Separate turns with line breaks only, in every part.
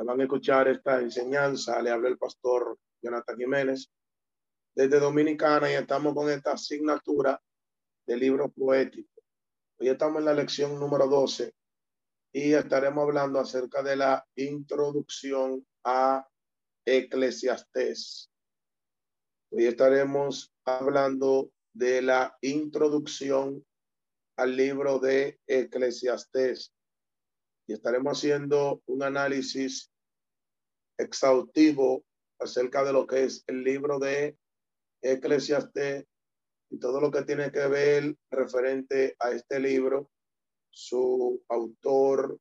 de que van a escuchar esta enseñanza. Le habla el pastor Jonathan Jiménez desde Dominicana y estamos con esta asignatura de libro poético. Hoy estamos en la lección número 12 y estaremos hablando acerca de la introducción a Eclesiastés. Hoy estaremos hablando de la introducción al libro de Eclesiastés y estaremos haciendo un análisis exhaustivo acerca de lo que es el libro de Eclesiastés y todo lo que tiene que ver referente a este libro, su autor,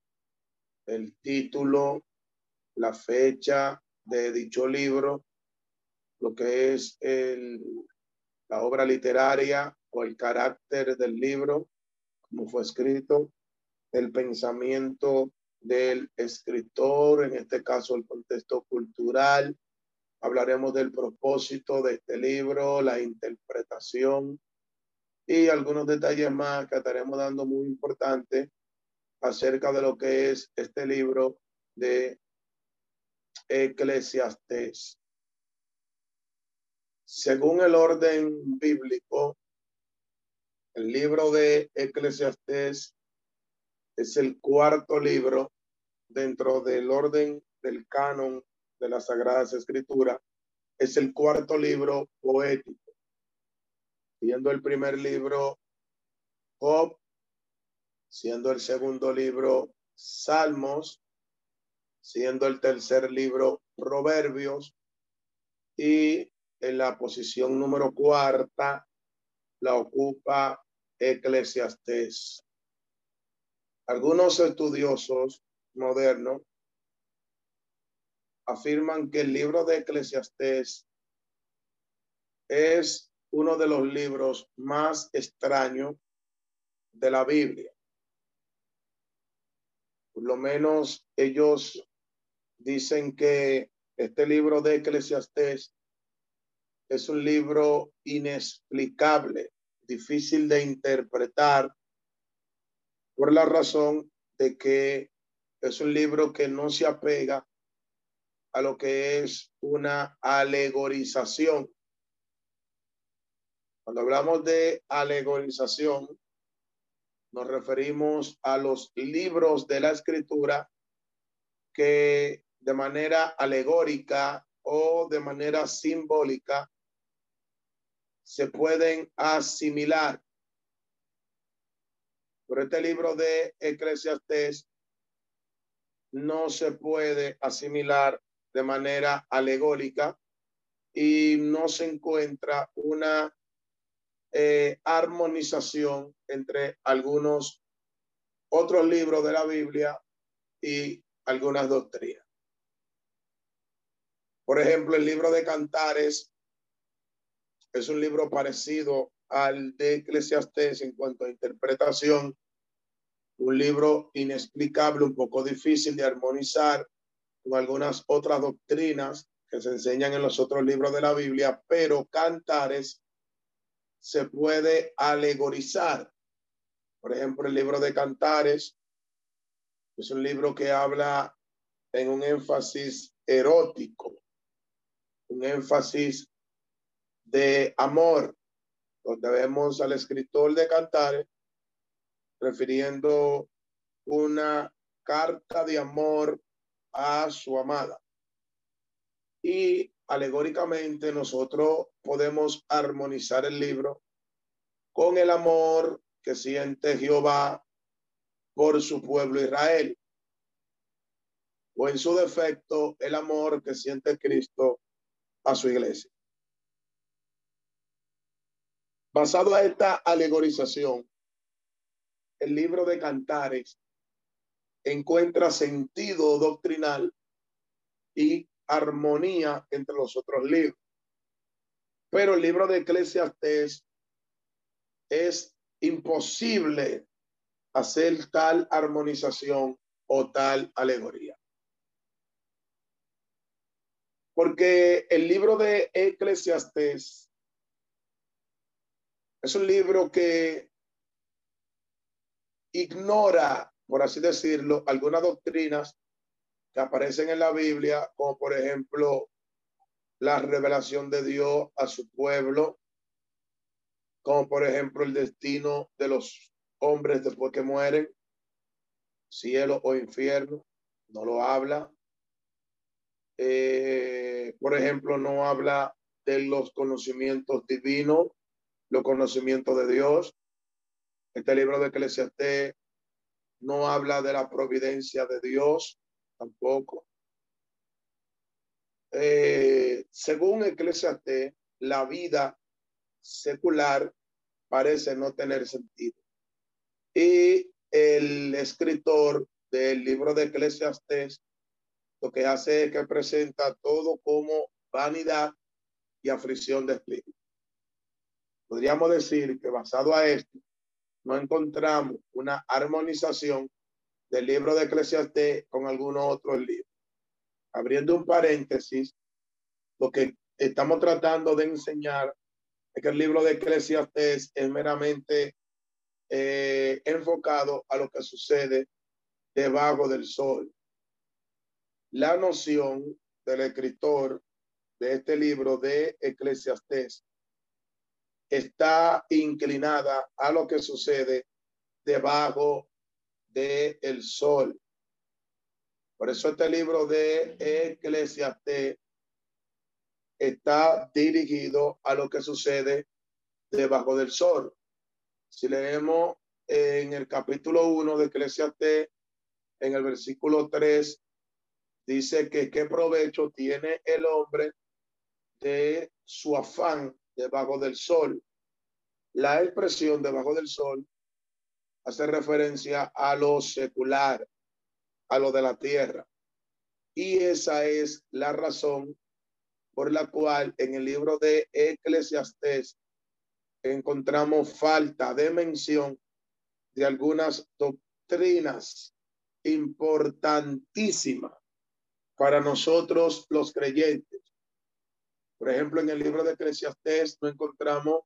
el título, la fecha de dicho libro, lo que es el, la obra literaria o el carácter del libro, como fue escrito, el pensamiento del escritor, en este caso el contexto cultural. Hablaremos del propósito de este libro, la interpretación y algunos detalles más que estaremos dando muy importantes acerca de lo que es este libro de Eclesiastés. Según el orden bíblico, el libro de Eclesiastés es el cuarto libro dentro del orden del canon de las Sagradas Escrituras. Es el cuarto libro poético, siendo el primer libro Job, siendo el segundo libro Salmos, siendo el tercer libro Proverbios y en la posición número cuarta la ocupa Eclesiastés. Algunos estudiosos modernos afirman que el libro de Eclesiastés es uno de los libros más extraños de la Biblia. Por lo menos ellos dicen que este libro de Eclesiastés es un libro inexplicable, difícil de interpretar por la razón de que es un libro que no se apega a lo que es una alegorización. Cuando hablamos de alegorización, nos referimos a los libros de la escritura que de manera alegórica o de manera simbólica se pueden asimilar pero este libro de Eclesiastés no se puede asimilar de manera alegórica y no se encuentra una eh, armonización entre algunos otros libros de la Biblia y algunas doctrinas. Por ejemplo, el libro de Cantares es un libro parecido al de Eclesiastés en cuanto a interpretación, un libro inexplicable, un poco difícil de armonizar con algunas otras doctrinas que se enseñan en los otros libros de la Biblia, pero Cantares se puede alegorizar. Por ejemplo, el libro de Cantares es un libro que habla en un énfasis erótico, un énfasis de amor, donde vemos al escritor de Cantares refiriendo una carta de amor a su amada. Y alegóricamente nosotros podemos armonizar el libro con el amor que siente Jehová por su pueblo Israel. O en su defecto, el amor que siente Cristo a su iglesia. Basado a esta alegorización, el libro de Cantares encuentra sentido doctrinal y armonía entre los otros libros. Pero el libro de Eclesiastés es imposible hacer tal armonización o tal alegoría. Porque el libro de Eclesiastés es un libro que ignora, por así decirlo, algunas doctrinas que aparecen en la Biblia, como por ejemplo la revelación de Dios a su pueblo, como por ejemplo el destino de los hombres después que mueren, cielo o infierno, no lo habla. Eh, por ejemplo, no habla de los conocimientos divinos, los conocimientos de Dios. Este libro de Eclesiastés no habla de la providencia de Dios, tampoco. Eh, según Eclesiastés, la vida secular parece no tener sentido. Y el escritor del libro de Eclesiastés lo que hace es que presenta todo como vanidad y aflicción de espíritu. Podríamos decir que basado a esto, no encontramos una armonización del libro de Eclesiastés con algunos otros libros. Abriendo un paréntesis, lo que estamos tratando de enseñar es que el libro de Eclesiastés es meramente eh, enfocado a lo que sucede debajo del sol. La noción del escritor de este libro de Eclesiastés está inclinada a lo que sucede debajo del el sol. Por eso este libro de Eclesiastés está dirigido a lo que sucede debajo del sol. Si leemos en el capítulo 1 de Eclesiastés, en el versículo 3, dice que qué provecho tiene el hombre de su afán debajo del sol. La expresión debajo del sol hace referencia a lo secular, a lo de la tierra. Y esa es la razón por la cual en el libro de Eclesiastés encontramos falta de mención de algunas doctrinas importantísimas para nosotros los creyentes. Por ejemplo, en el libro de Eclesiastés no encontramos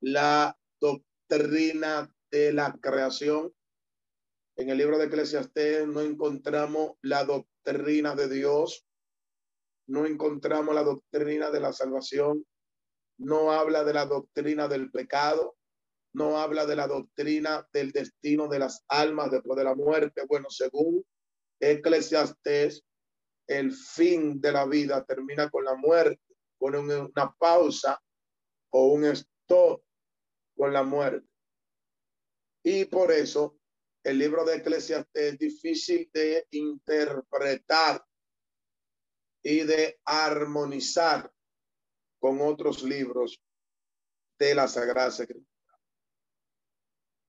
la doctrina de la creación. En el libro de Eclesiastés no encontramos la doctrina de Dios. No encontramos la doctrina de la salvación no habla de la doctrina del pecado, no habla de la doctrina del destino de las almas después de la muerte. Bueno, según Eclesiastés, el fin de la vida termina con la muerte, pone una pausa o un stop con la muerte. Y por eso el libro de Eclesiastés es difícil de interpretar y de armonizar con otros libros de la Sagrada Escritura.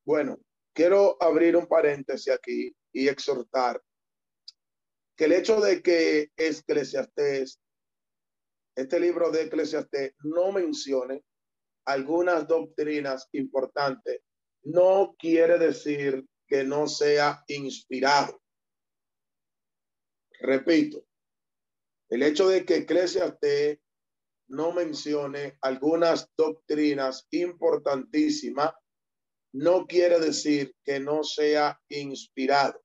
Bueno, quiero abrir un paréntesis aquí y exhortar que el hecho de que Eclesiastés, este libro de Eclesiastés, no mencione algunas doctrinas importantes, no quiere decir que no sea inspirado. Repito, el hecho de que Eclesiastés no mencione algunas doctrinas importantísimas, no quiere decir que no sea inspirado.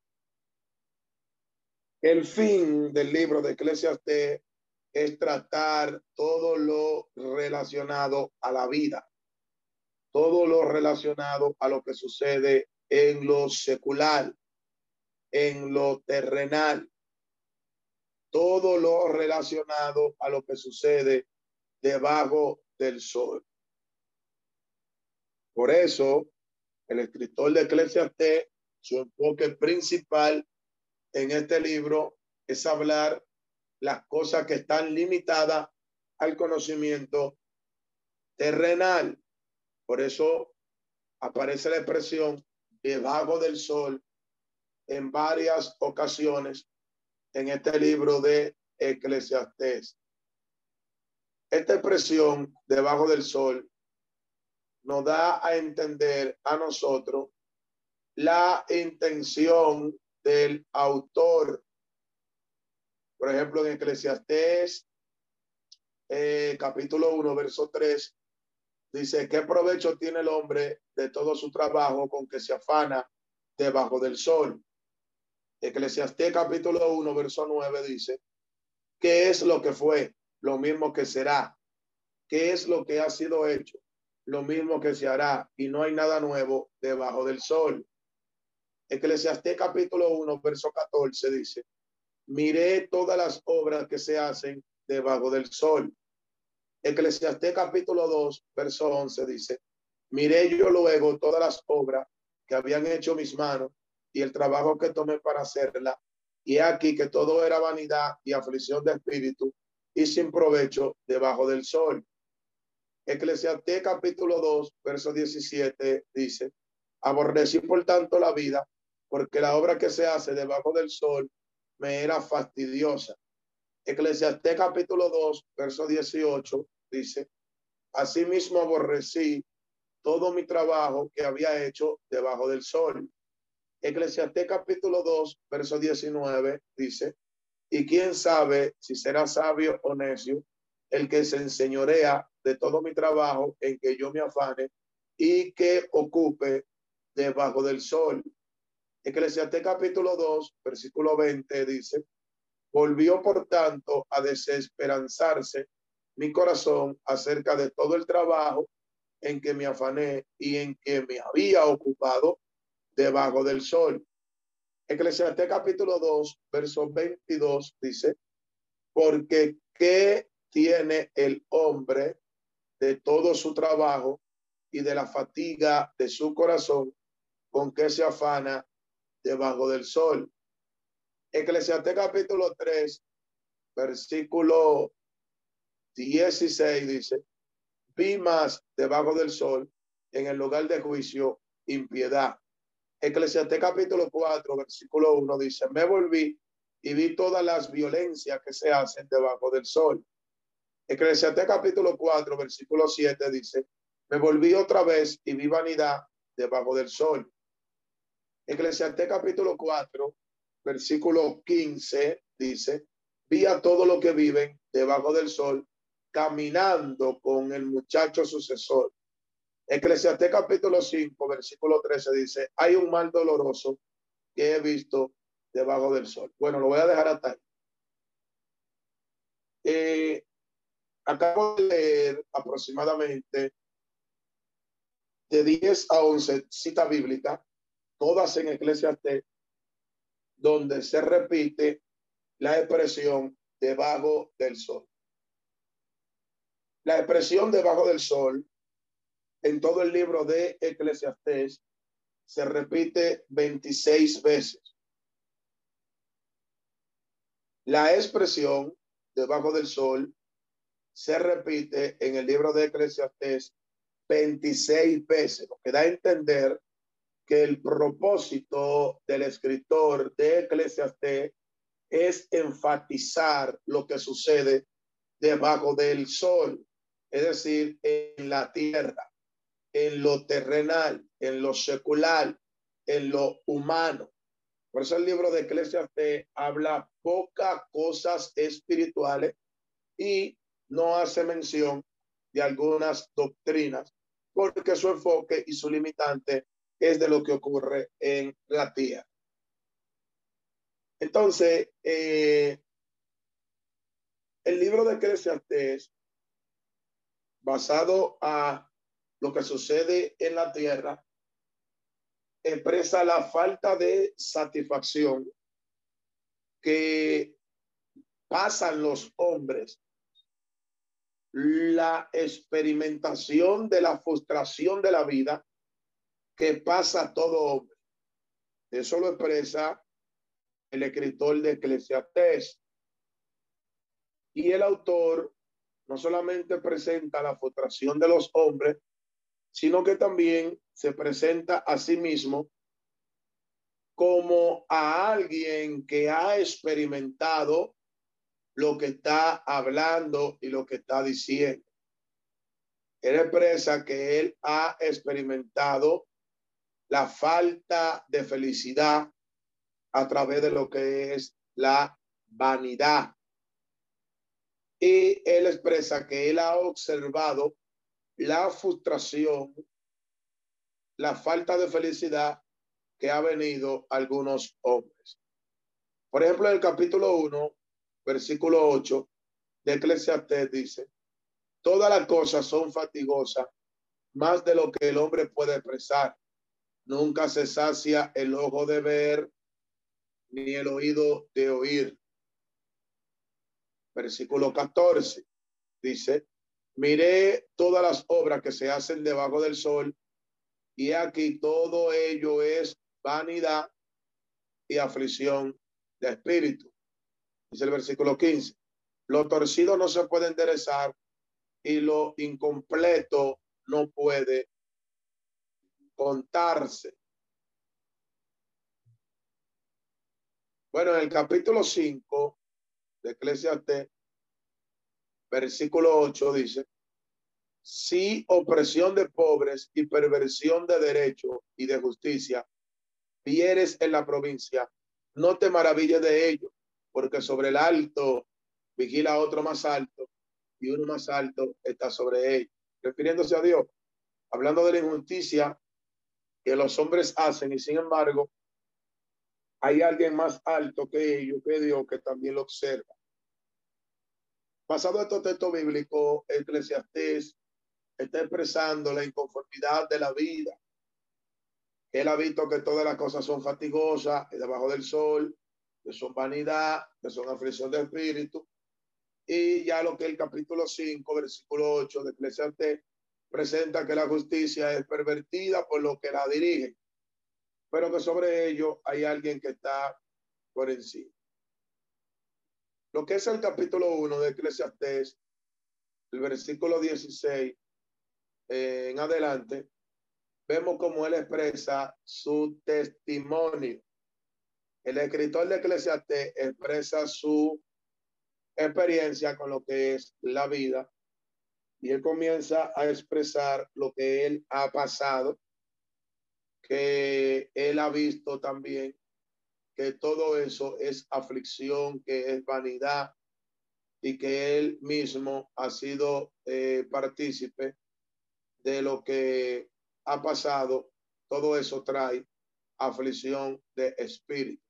El fin del libro de Eclesiastés es tratar todo lo relacionado a la vida, todo lo relacionado a lo que sucede en lo secular, en lo terrenal, todo lo relacionado a lo que sucede debajo del sol. Por eso, el escritor de Eclesiastés, su enfoque principal en este libro es hablar las cosas que están limitadas al conocimiento terrenal. Por eso aparece la expresión debajo del sol en varias ocasiones en este libro de Eclesiastés. Esta expresión debajo del sol nos da a entender a nosotros la intención del autor. Por ejemplo, en Eclesiastés eh, capítulo 1, verso 3, dice, ¿qué provecho tiene el hombre de todo su trabajo con que se afana debajo del sol? Eclesiastés capítulo 1, verso 9 dice, ¿qué es lo que fue? Lo mismo que será. ¿Qué es lo que ha sido hecho? Lo mismo que se hará. Y no hay nada nuevo debajo del sol. Eclesiastés capítulo 1, verso 14 dice, miré todas las obras que se hacen debajo del sol. Eclesiastés capítulo 2, verso 11 dice, miré yo luego todas las obras que habían hecho mis manos y el trabajo que tomé para hacerla. Y aquí que todo era vanidad y aflicción de espíritu y sin provecho debajo del sol. Eclesiastés capítulo 2, verso 17 dice, aborrecí por tanto la vida porque la obra que se hace debajo del sol me era fastidiosa. Eclesiastés capítulo 2, verso 18 dice, asimismo aborrecí todo mi trabajo que había hecho debajo del sol. Eclesiastés capítulo 2, verso 19 dice, y quién sabe si será sabio o necio el que se enseñorea de todo mi trabajo en que yo me afane y que ocupe debajo del sol. Eclesiastés capítulo 2, versículo 20 dice, volvió por tanto a desesperanzarse mi corazón acerca de todo el trabajo en que me afané y en que me había ocupado debajo del sol. Eclesiastés capítulo 2, verso 22 dice, porque ¿qué tiene el hombre de todo su trabajo y de la fatiga de su corazón con que se afana debajo del sol. Eclesiastés capítulo 3, versículo 16 dice, vi más debajo del sol en el lugar de juicio impiedad. Eclesiastés capítulo 4, versículo 1 dice, me volví y vi todas las violencias que se hacen debajo del sol. Eclesiastés capítulo 4, versículo 7 dice, me volví otra vez y vi vanidad debajo del sol. Eclesiastés capítulo 4, versículo 15 dice, vi a todo lo que viven debajo del sol caminando con el muchacho sucesor. Eclesiastés capítulo 5, versículo 13 dice, hay un mal doloroso que he visto debajo del sol. Bueno, lo voy a dejar hasta. Eh, acabo de leer aproximadamente de 10 a 11 citas bíblicas todas en Eclesiastés, donde se repite la expresión debajo del sol. La expresión debajo del sol en todo el libro de Eclesiastés se repite 26 veces. La expresión debajo del sol se repite en el libro de Eclesiastés 26 veces, lo que da a entender que el propósito del escritor de Eclesiastés es enfatizar lo que sucede debajo del sol, es decir, en la tierra, en lo terrenal, en lo secular, en lo humano. Por eso el libro de Eclesiastés habla pocas cosas espirituales y no hace mención de algunas doctrinas, porque su enfoque y su limitante es de lo que ocurre en la tierra. Entonces, eh, el libro de Eclesiastés, basado a lo que sucede en la tierra, expresa la falta de satisfacción que pasan los hombres, la experimentación de la frustración de la vida que pasa todo hombre. Eso lo expresa el escritor de Eclesiastés. Y el autor no solamente presenta la frustración de los hombres, sino que también se presenta a sí mismo como a alguien que ha experimentado lo que está hablando y lo que está diciendo. Él expresa que él ha experimentado la falta de felicidad a través de lo que es la vanidad. Y él expresa que él ha observado la frustración, la falta de felicidad que ha venido algunos hombres. Por ejemplo, en el capítulo 1, versículo 8 de Eclesiastes dice, todas las cosas son fatigosas, más de lo que el hombre puede expresar. Nunca se sacia el ojo de ver, ni el oído de oír. Versículo 14 dice, miré todas las obras que se hacen debajo del sol, y aquí todo ello es vanidad y aflicción de espíritu dice el versículo 15. Lo torcido no se puede enderezar y lo incompleto no puede contarse. Bueno, en el capítulo 5 de Eclesiastes, versículo 8 dice, si opresión de pobres y perversión de derecho y de justicia vieres en la provincia, no te maravilles de ello, porque sobre el alto vigila otro más alto y uno más alto está sobre él. Refiriéndose a Dios, hablando de la injusticia que los hombres hacen y sin embargo hay alguien más alto que ellos, que Dios, que también lo observa. Pasado estos textos bíblicos, Eclesiastés está expresando la inconformidad de la vida. Él ha visto que todas las cosas son fatigosas, debajo del sol, que son vanidad, que son aflicción de espíritu. Y ya lo que el capítulo 5, versículo 8 de Eclesiastes presenta que la justicia es pervertida por lo que la dirige, pero que sobre ello hay alguien que está por encima. Lo que es el capítulo 1 de Eclesiastes, el versículo 16 eh, en adelante, vemos cómo él expresa su testimonio el escritor de Eclesiastes expresa su experiencia con lo que es la vida y él comienza a expresar lo que él ha pasado, que él ha visto también, que todo eso es aflicción, que es vanidad y que él mismo ha sido eh, partícipe de lo que ha pasado. Todo eso trae aflicción de espíritu.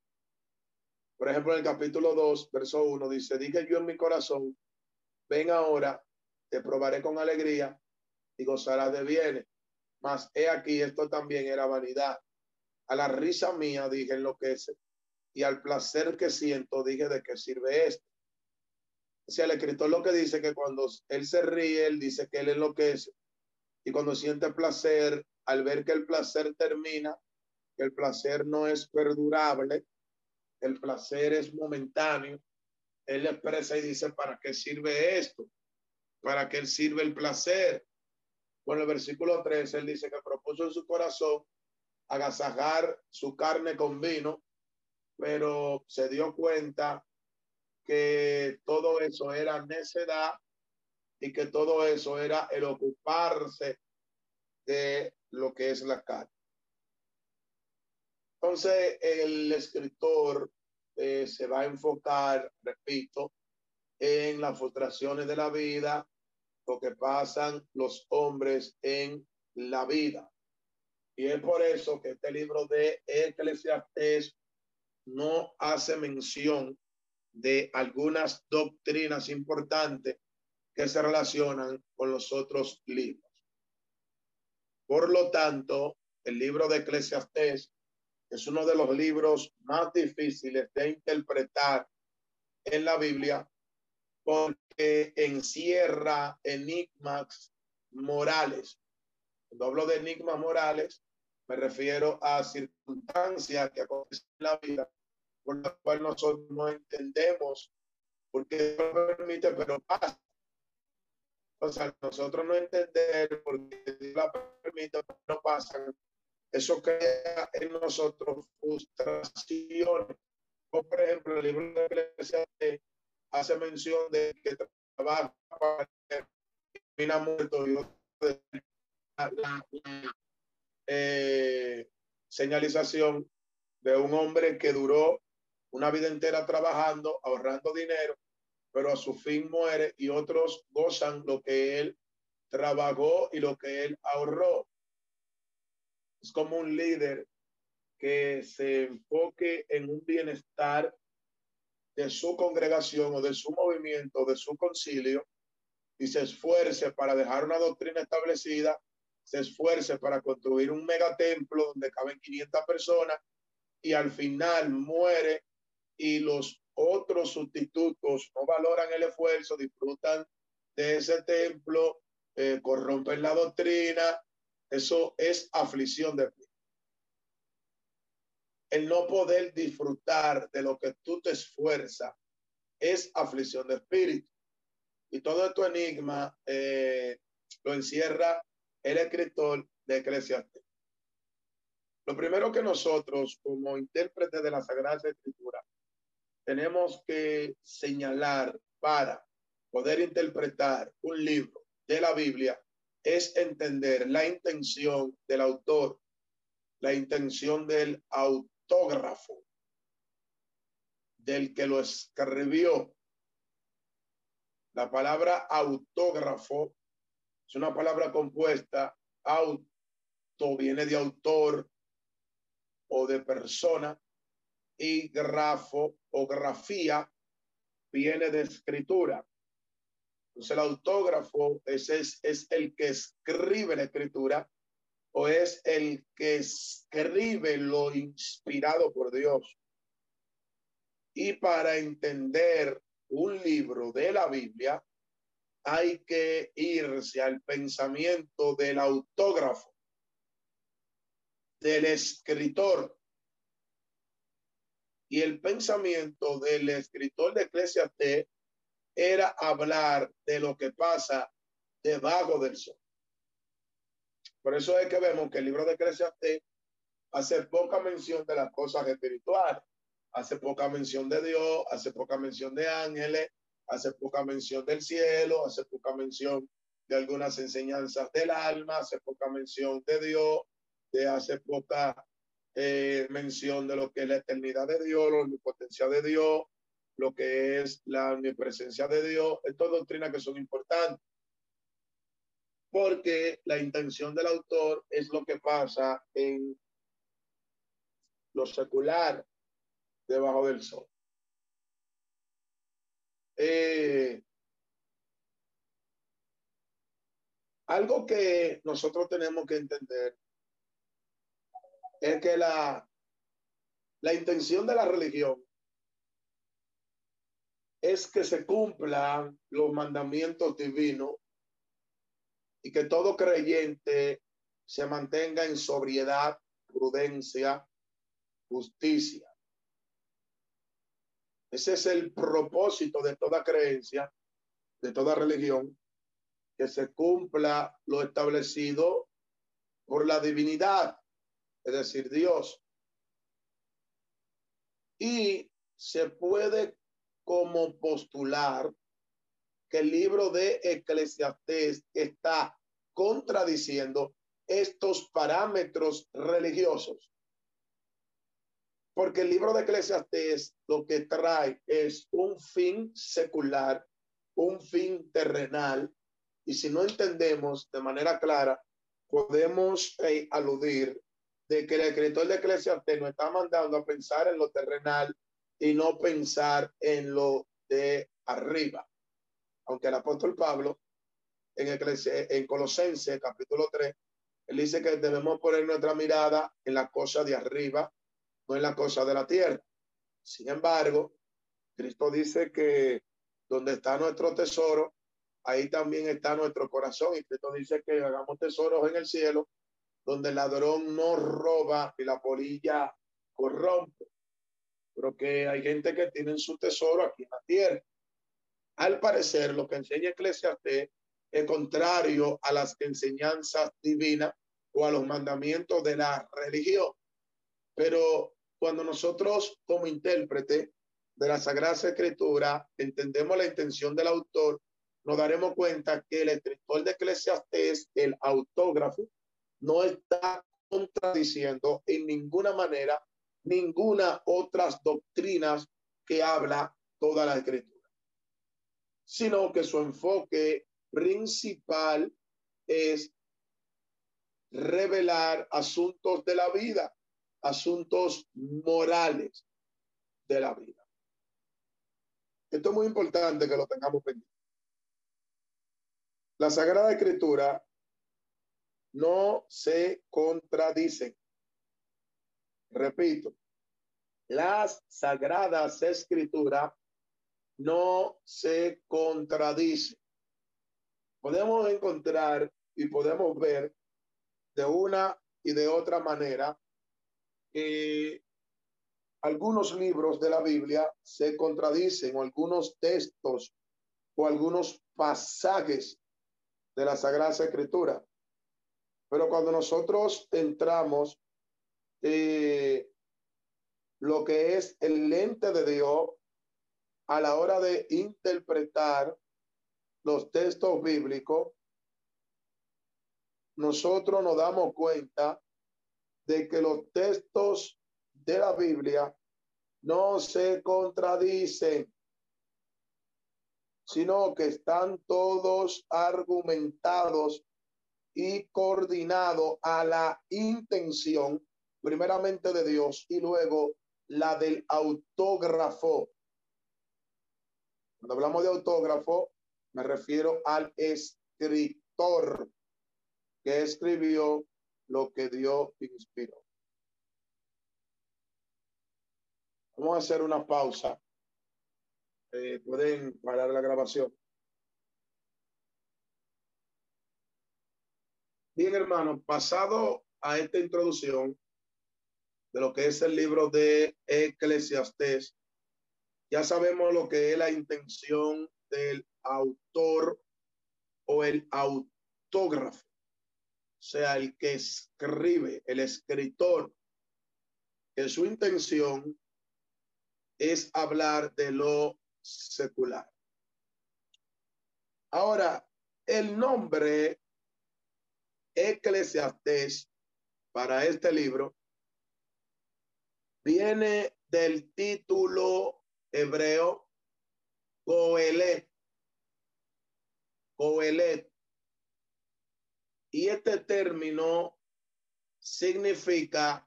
Por ejemplo, en el capítulo 2, verso 1 dice, dije yo en mi corazón, ven ahora, te probaré con alegría y gozarás de bienes. Mas he aquí, esto también era vanidad. A la risa mía dije enloquece y al placer que siento dije de qué sirve esto. O sea, el escritor lo que dice que cuando él se ríe, él dice que él enloquece y cuando siente placer, al ver que el placer termina, que el placer no es perdurable, el placer es momentáneo, él expresa y dice, ¿para qué sirve esto? ¿Para qué sirve el placer? Bueno, el versículo 3, él dice que propuso en su corazón agasajar su carne con vino, pero se dio cuenta que todo eso era necedad y que todo eso era el ocuparse de lo que es la carne. Entonces, el escritor eh, se va a enfocar, repito, en las frustraciones de la vida, lo que pasan los hombres en la vida. Y es por eso que este libro de Eclesiastes no hace mención de algunas doctrinas importantes que se relacionan con los otros libros. Por lo tanto, el libro de Eclesiastes es uno de los libros más difíciles de interpretar en la Biblia porque encierra enigmas morales. Cuando hablo de enigmas morales, me refiero a circunstancias que acontecen en la vida por las cuales nosotros no entendemos por qué no permite, pero pasa. O sea, nosotros no entendemos por qué Dios la permite, no pasa eso crea en nosotros frustraciones. por ejemplo, el libro de Iglesia hace mención de que trabaja para termina muerto y la, eh, señalización de un hombre que duró una vida entera trabajando, ahorrando dinero, pero a su fin muere y otros gozan lo que él trabajó y lo que él ahorró. Es como un líder que se enfoque en un bienestar de su congregación o de su movimiento, de su concilio, y se esfuerce para dejar una doctrina establecida, se esfuerce para construir un megatemplo donde caben 500 personas y al final muere y los otros sustitutos no valoran el esfuerzo, disfrutan de ese templo, eh, corrompen la doctrina, eso es aflicción de fe. El no poder disfrutar de lo que tú te esfuerzas es aflicción de espíritu. Y todo este enigma eh, lo encierra el escritor de Eclesiastes. Lo primero que nosotros, como intérpretes de la Sagrada Escritura, tenemos que señalar para poder interpretar un libro de la Biblia es entender la intención del autor, la intención del autógrafo, del que lo escribió. La palabra autógrafo es una palabra compuesta. Auto viene de autor o de persona y grafo o grafía viene de escritura. Entonces el autógrafo es, es, es el que escribe la escritura o es el que escribe lo inspirado por Dios. Y para entender un libro de la Biblia, hay que irse al pensamiento del autógrafo, del escritor. Y el pensamiento del escritor de Eclesiastes era hablar de lo que pasa debajo del sol. Por eso es que vemos que el libro de Eclesiastés hace poca mención de las cosas espirituales, hace poca mención de Dios, hace poca mención de ángeles, hace poca mención del cielo, hace poca mención de algunas enseñanzas del alma, hace poca mención de Dios, de hace poca eh, mención de lo que es la eternidad de Dios, la omnipotencia de Dios, lo que es la omnipresencia de Dios, estas doctrinas que son importantes. Porque la intención del autor es lo que pasa en lo secular debajo del sol. Eh, algo que nosotros tenemos que entender es que la, la intención de la religión es que se cumplan los mandamientos divinos y que todo creyente se mantenga en sobriedad, prudencia, justicia. Ese es el propósito de toda creencia, de toda religión, que se cumpla lo establecido por la divinidad, es decir, Dios. Y se puede como postular que el libro de Eclesiastés está contradiciendo estos parámetros religiosos. Porque el libro de Eclesiastés lo que trae es un fin secular, un fin terrenal, y si no entendemos de manera clara, podemos eh, aludir de que el escritor de Eclesiastés nos está mandando a pensar en lo terrenal y no pensar en lo de arriba. Aunque el apóstol Pablo en, en Colosense capítulo 3, él dice que debemos poner nuestra mirada en la cosa de arriba, no en la cosa de la tierra. Sin embargo, Cristo dice que donde está nuestro tesoro, ahí también está nuestro corazón. Y Cristo dice que hagamos tesoros en el cielo, donde el ladrón no roba y la polilla corrompe pero que hay gente que tiene su tesoro aquí en la tierra. Al parecer, lo que enseña Eclesiastes es contrario a las enseñanzas divinas o a los mandamientos de la religión. Pero cuando nosotros como intérprete de la Sagrada Escritura, entendemos la intención del autor, nos daremos cuenta que el escritor de Eclesiastés, el autógrafo, no está contradiciendo en ninguna manera ninguna otras doctrinas que habla toda la escritura, sino que su enfoque principal es revelar asuntos de la vida, asuntos morales de la vida. Esto es muy importante que lo tengamos pendiente. La Sagrada Escritura no se contradice. Repito, las Sagradas Escrituras no se contradicen. Podemos encontrar y podemos ver de una y de otra manera que algunos libros de la Biblia se contradicen o algunos textos o algunos pasajes de la Sagrada Escritura. Pero cuando nosotros entramos eh, lo que es el lente de Dios a la hora de interpretar los textos bíblicos, nosotros nos damos cuenta de que los textos de la Biblia no se contradicen, sino que están todos argumentados y coordinados a la intención primeramente de Dios y luego la del autógrafo. Cuando hablamos de autógrafo, me refiero al escritor que escribió lo que Dios inspiró. Vamos a hacer una pausa. Eh, pueden parar la grabación. Bien, hermano, pasado a esta introducción de lo que es el libro de Eclesiastés, ya sabemos lo que es la intención del autor o el autógrafo sea el que escribe, el escritor, que su intención es hablar de lo secular. Ahora, el nombre Eclesiastés para este libro viene del título hebreo Coelet. Coelet y este término significa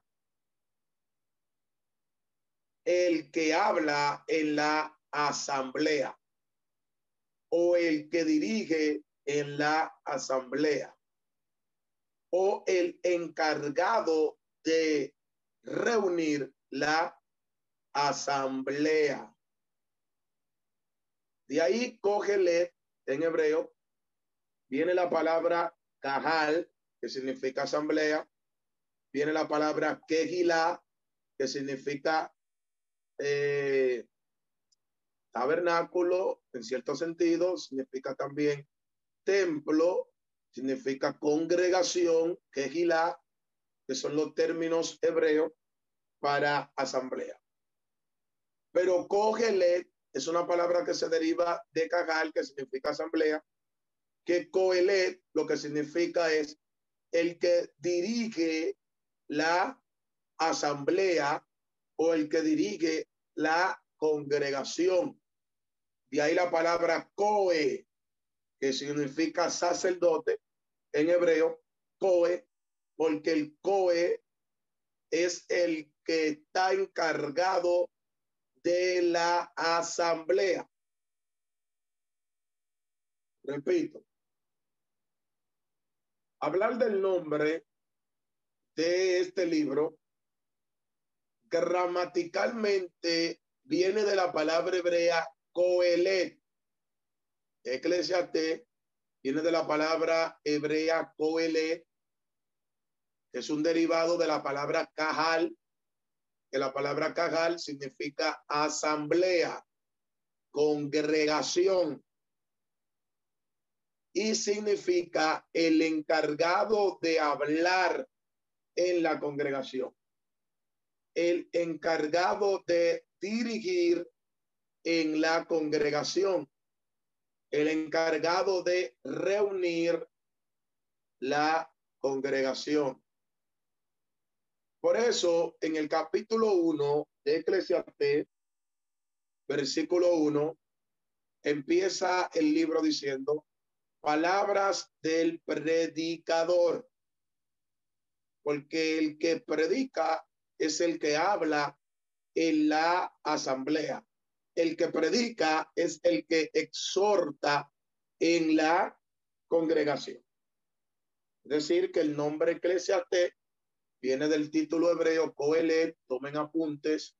el que habla en la asamblea o el que dirige en la asamblea o el encargado de reunir la asamblea. De ahí cógele en hebreo, viene la palabra Cajal, que significa asamblea, viene la palabra Kehila, que significa eh, tabernáculo, en cierto sentido, significa también templo, significa congregación, Kehila, que son los términos hebreos para asamblea. Pero Kohelet es una palabra que se deriva de Cajal, que significa asamblea, que Coelet lo que significa es el que dirige la asamblea o el que dirige la congregación. De ahí la palabra coe, que significa sacerdote en hebreo, coe, porque el coe es el que está encargado de la asamblea. Repito, hablar del nombre de este libro gramaticalmente viene de la palabra hebrea coelet. Eclesiastes viene de la palabra hebrea coelet, que es un derivado de la palabra cajal, que la palabra cajal significa asamblea, congregación y significa el encargado de hablar en la congregación, el encargado de dirigir en la congregación, el encargado de reunir la congregación. Por eso, en el capítulo 1 de Eclesiastés, versículo 1, empieza el libro diciendo, palabras del predicador, porque el que predica es el que habla en la asamblea. El que predica es el que exhorta en la congregación. Es decir, que el nombre eclesiastés viene del título hebreo Coelet, tomen apuntes,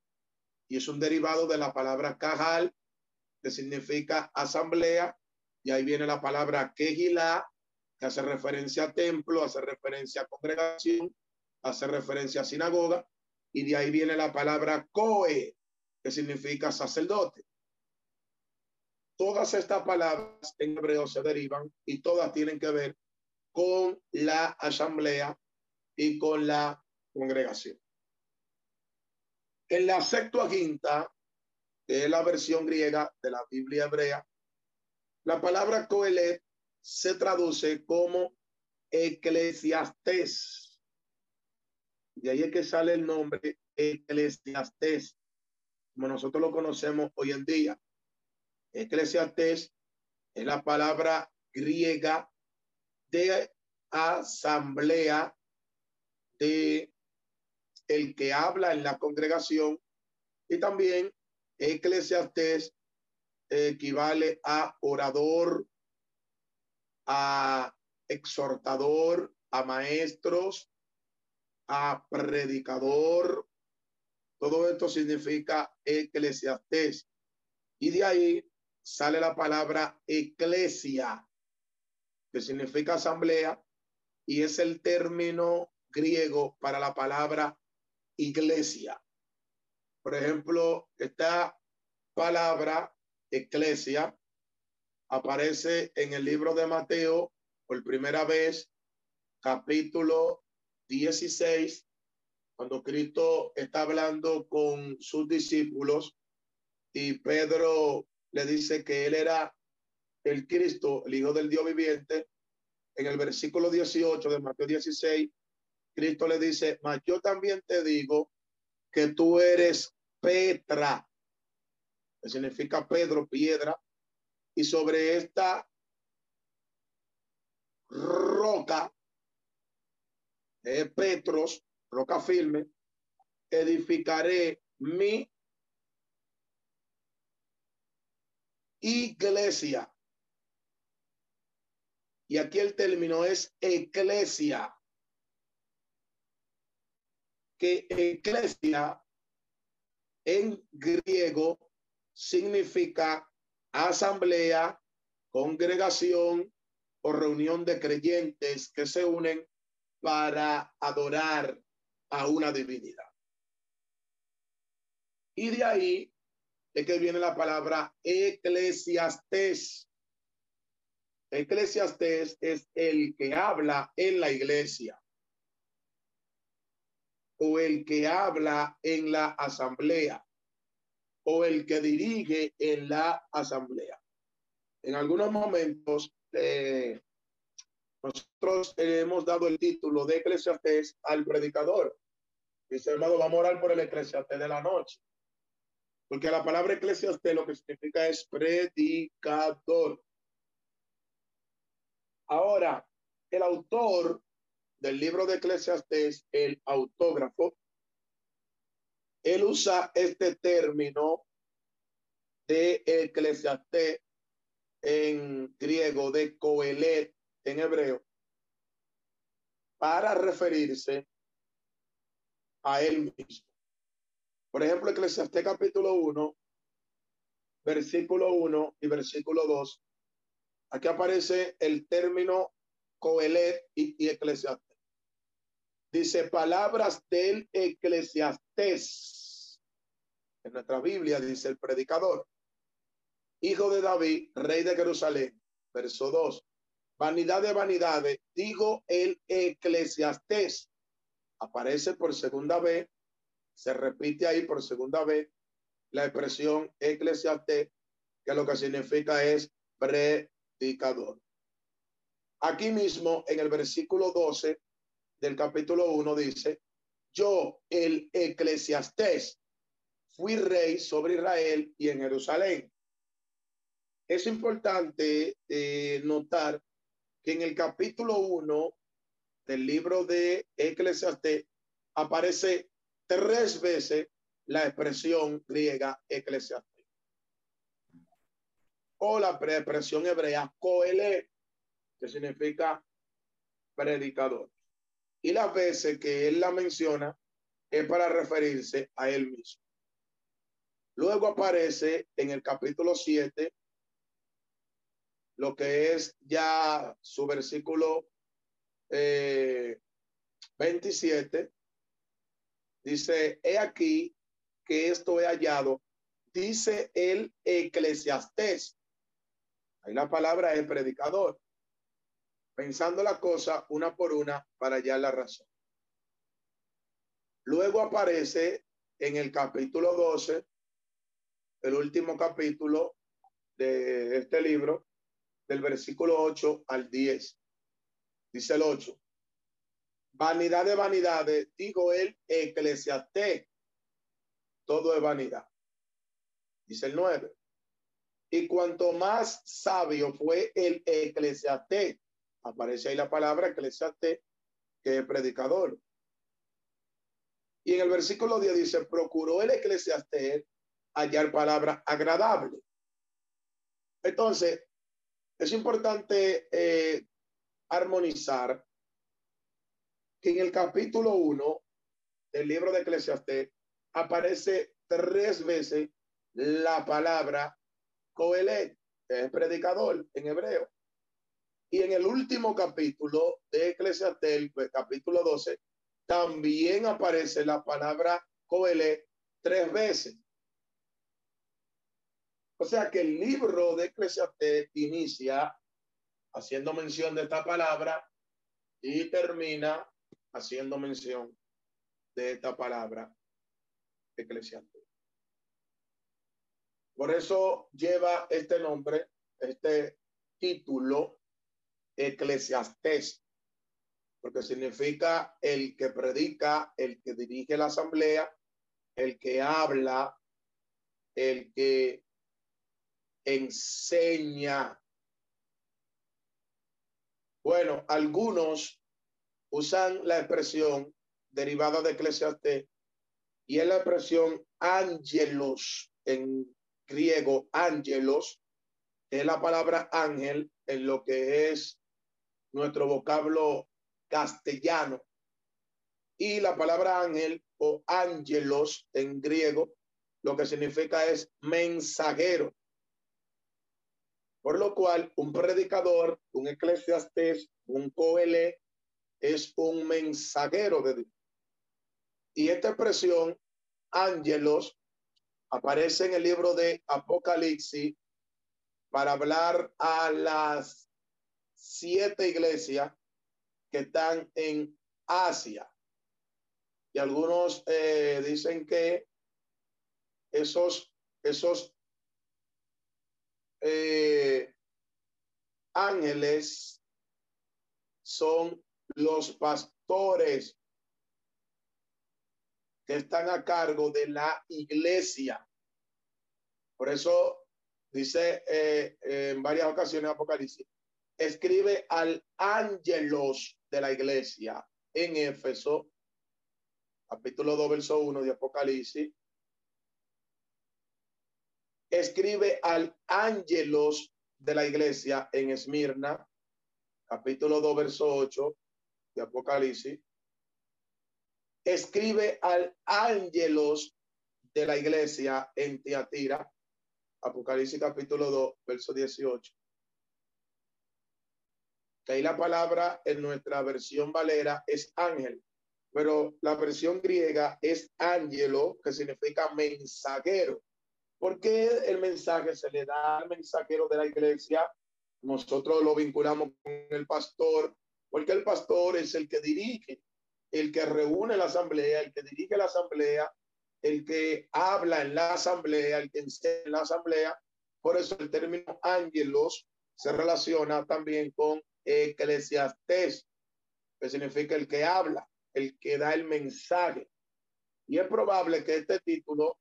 y es un derivado de la palabra cajal, que significa asamblea, y ahí viene la palabra quejilá, que hace referencia a templo, hace referencia a congregación, hace referencia a sinagoga, y de ahí viene la palabra coe, que significa sacerdote. Todas estas palabras en hebreo se derivan y todas tienen que ver con la asamblea y con la congregación. En la Septuaginta, que es la versión griega de la Biblia hebrea, la palabra coelet se traduce como eclesiastés. De ahí es que sale el nombre eclesiastés, como nosotros lo conocemos hoy en día. Eclesiastés es la palabra griega de asamblea de el que habla en la congregación y también eclesiastés equivale a orador, a exhortador, a maestros, a predicador. Todo esto significa eclesiastés. Y de ahí sale la palabra eclesia, que significa asamblea, y es el término griego para la palabra iglesia. Por ejemplo, esta palabra eclesia aparece en el libro de Mateo por primera vez, capítulo 16, cuando Cristo está hablando con sus discípulos y Pedro le dice que él era el Cristo, el Hijo del Dios viviente. En el versículo 18 de Mateo 16, Cristo le dice, mas yo también te digo que tú eres Petra, que significa Pedro, piedra, y sobre esta roca, Petros, roca firme, edificaré mi iglesia. Y aquí el término es eclesia. Que eclesia en griego significa asamblea, congregación o reunión de creyentes que se unen para adorar a una divinidad. Y de ahí es que viene la palabra eclesiastés. Eclesiastés es el que habla en la iglesia o el que habla en la asamblea o el que dirige en la asamblea. En algunos momentos, eh, nosotros hemos dado el título de eclesiastés al predicador. Dice, hermano, vamos a orar por el eclesiastés de la noche. Porque la palabra eclesiastés lo que significa es predicador. Ahora, el autor del libro de Eclesiastés, el autógrafo, él usa este término de eclesiastés en griego, de coelet en hebreo, para referirse a él mismo. Por ejemplo, Eclesiastés capítulo 1, versículo 1 y versículo 2. Aquí aparece el término coelet y, y eclesiastés. Dice palabras del eclesiastés. En nuestra Biblia dice el predicador. Hijo de David, rey de Jerusalén. Verso 2. Vanidad de vanidades, digo el eclesiastés. Aparece por segunda vez, se repite ahí por segunda vez la expresión eclesiastés, que lo que significa es predicador. Aquí mismo, en el versículo 12 del capítulo 1, dice, yo, el eclesiastés, fui rey sobre Israel y en Jerusalén. Es importante eh, notar que en el capítulo 1 del libro de Eclesiastés aparece tres veces la expresión griega eclesiastés o la expresión hebrea coele, que significa predicador. Y las veces que él la menciona es para referirse a él mismo. Luego aparece en el capítulo 7 lo que es ya su versículo 27. Eh, Dice, he aquí que esto he hallado, dice el eclesiastés. Ahí la palabra es predicador. Pensando la cosa una por una para hallar la razón. Luego aparece en el capítulo 12, el último capítulo de este libro, del versículo 8 al 10. Dice el 8. Vanidad de vanidades, dijo él, eclesiastés. Todo es vanidad. Dice el 9. Y cuanto más sabio fue el eclesiastés, aparece ahí la palabra eclesiastés, que es predicador. Y en el versículo 10 dice, procuró el eclesiastés hallar palabra agradable. Entonces, es importante eh, armonizar que en el capítulo 1 del libro de Eclesiastés aparece tres veces la palabra Coelet, que es predicador en hebreo. Y en el último capítulo de Eclesiastés, el capítulo 12, también aparece la palabra Coelet tres veces. O sea que el libro de Eclesiastés inicia haciendo mención de esta palabra y termina haciendo mención de esta palabra Eclesiastés. Por eso lleva este nombre, este título, Eclesiastés, porque significa el que predica, el que dirige la asamblea, el que habla, el que enseña. Bueno, algunos usan la expresión derivada de Eclesiastés y es la expresión ángelos en griego, ángelos, es la palabra ángel en lo que es nuestro vocablo castellano. Y la palabra ángel o ángelos en griego, lo que significa es mensajero. Por lo cual, un predicador, un eclesiastés, un coelé, es un mensajero de Dios. Y esta expresión, ángelos, aparece en el libro de Apocalipsis para hablar a las siete iglesias que están en Asia. Y algunos eh, dicen que esos, esos eh, ángeles son los pastores que están a cargo de la iglesia. Por eso dice eh, en varias ocasiones Apocalipsis, escribe al ángelos de la iglesia en Éfeso, capítulo 2, verso 1 de Apocalipsis. Escribe al ángelos de la iglesia en Esmirna, capítulo 2, verso 8 de Apocalipsis escribe al ángelos de la iglesia en Tiatira, Apocalipsis capítulo 2, verso 18. Que ahí la palabra en nuestra versión valera es ángel, pero la versión griega es ángelo, que significa mensajero. ¿Por qué el mensaje se le da al mensajero de la iglesia? Nosotros lo vinculamos con el pastor, porque el pastor es el que dirige el que reúne la asamblea, el que dirige la asamblea, el que habla en la asamblea, el que enseña en la asamblea. Por eso el término ángelos se relaciona también con eclesiastés, que significa el que habla, el que da el mensaje. Y es probable que este título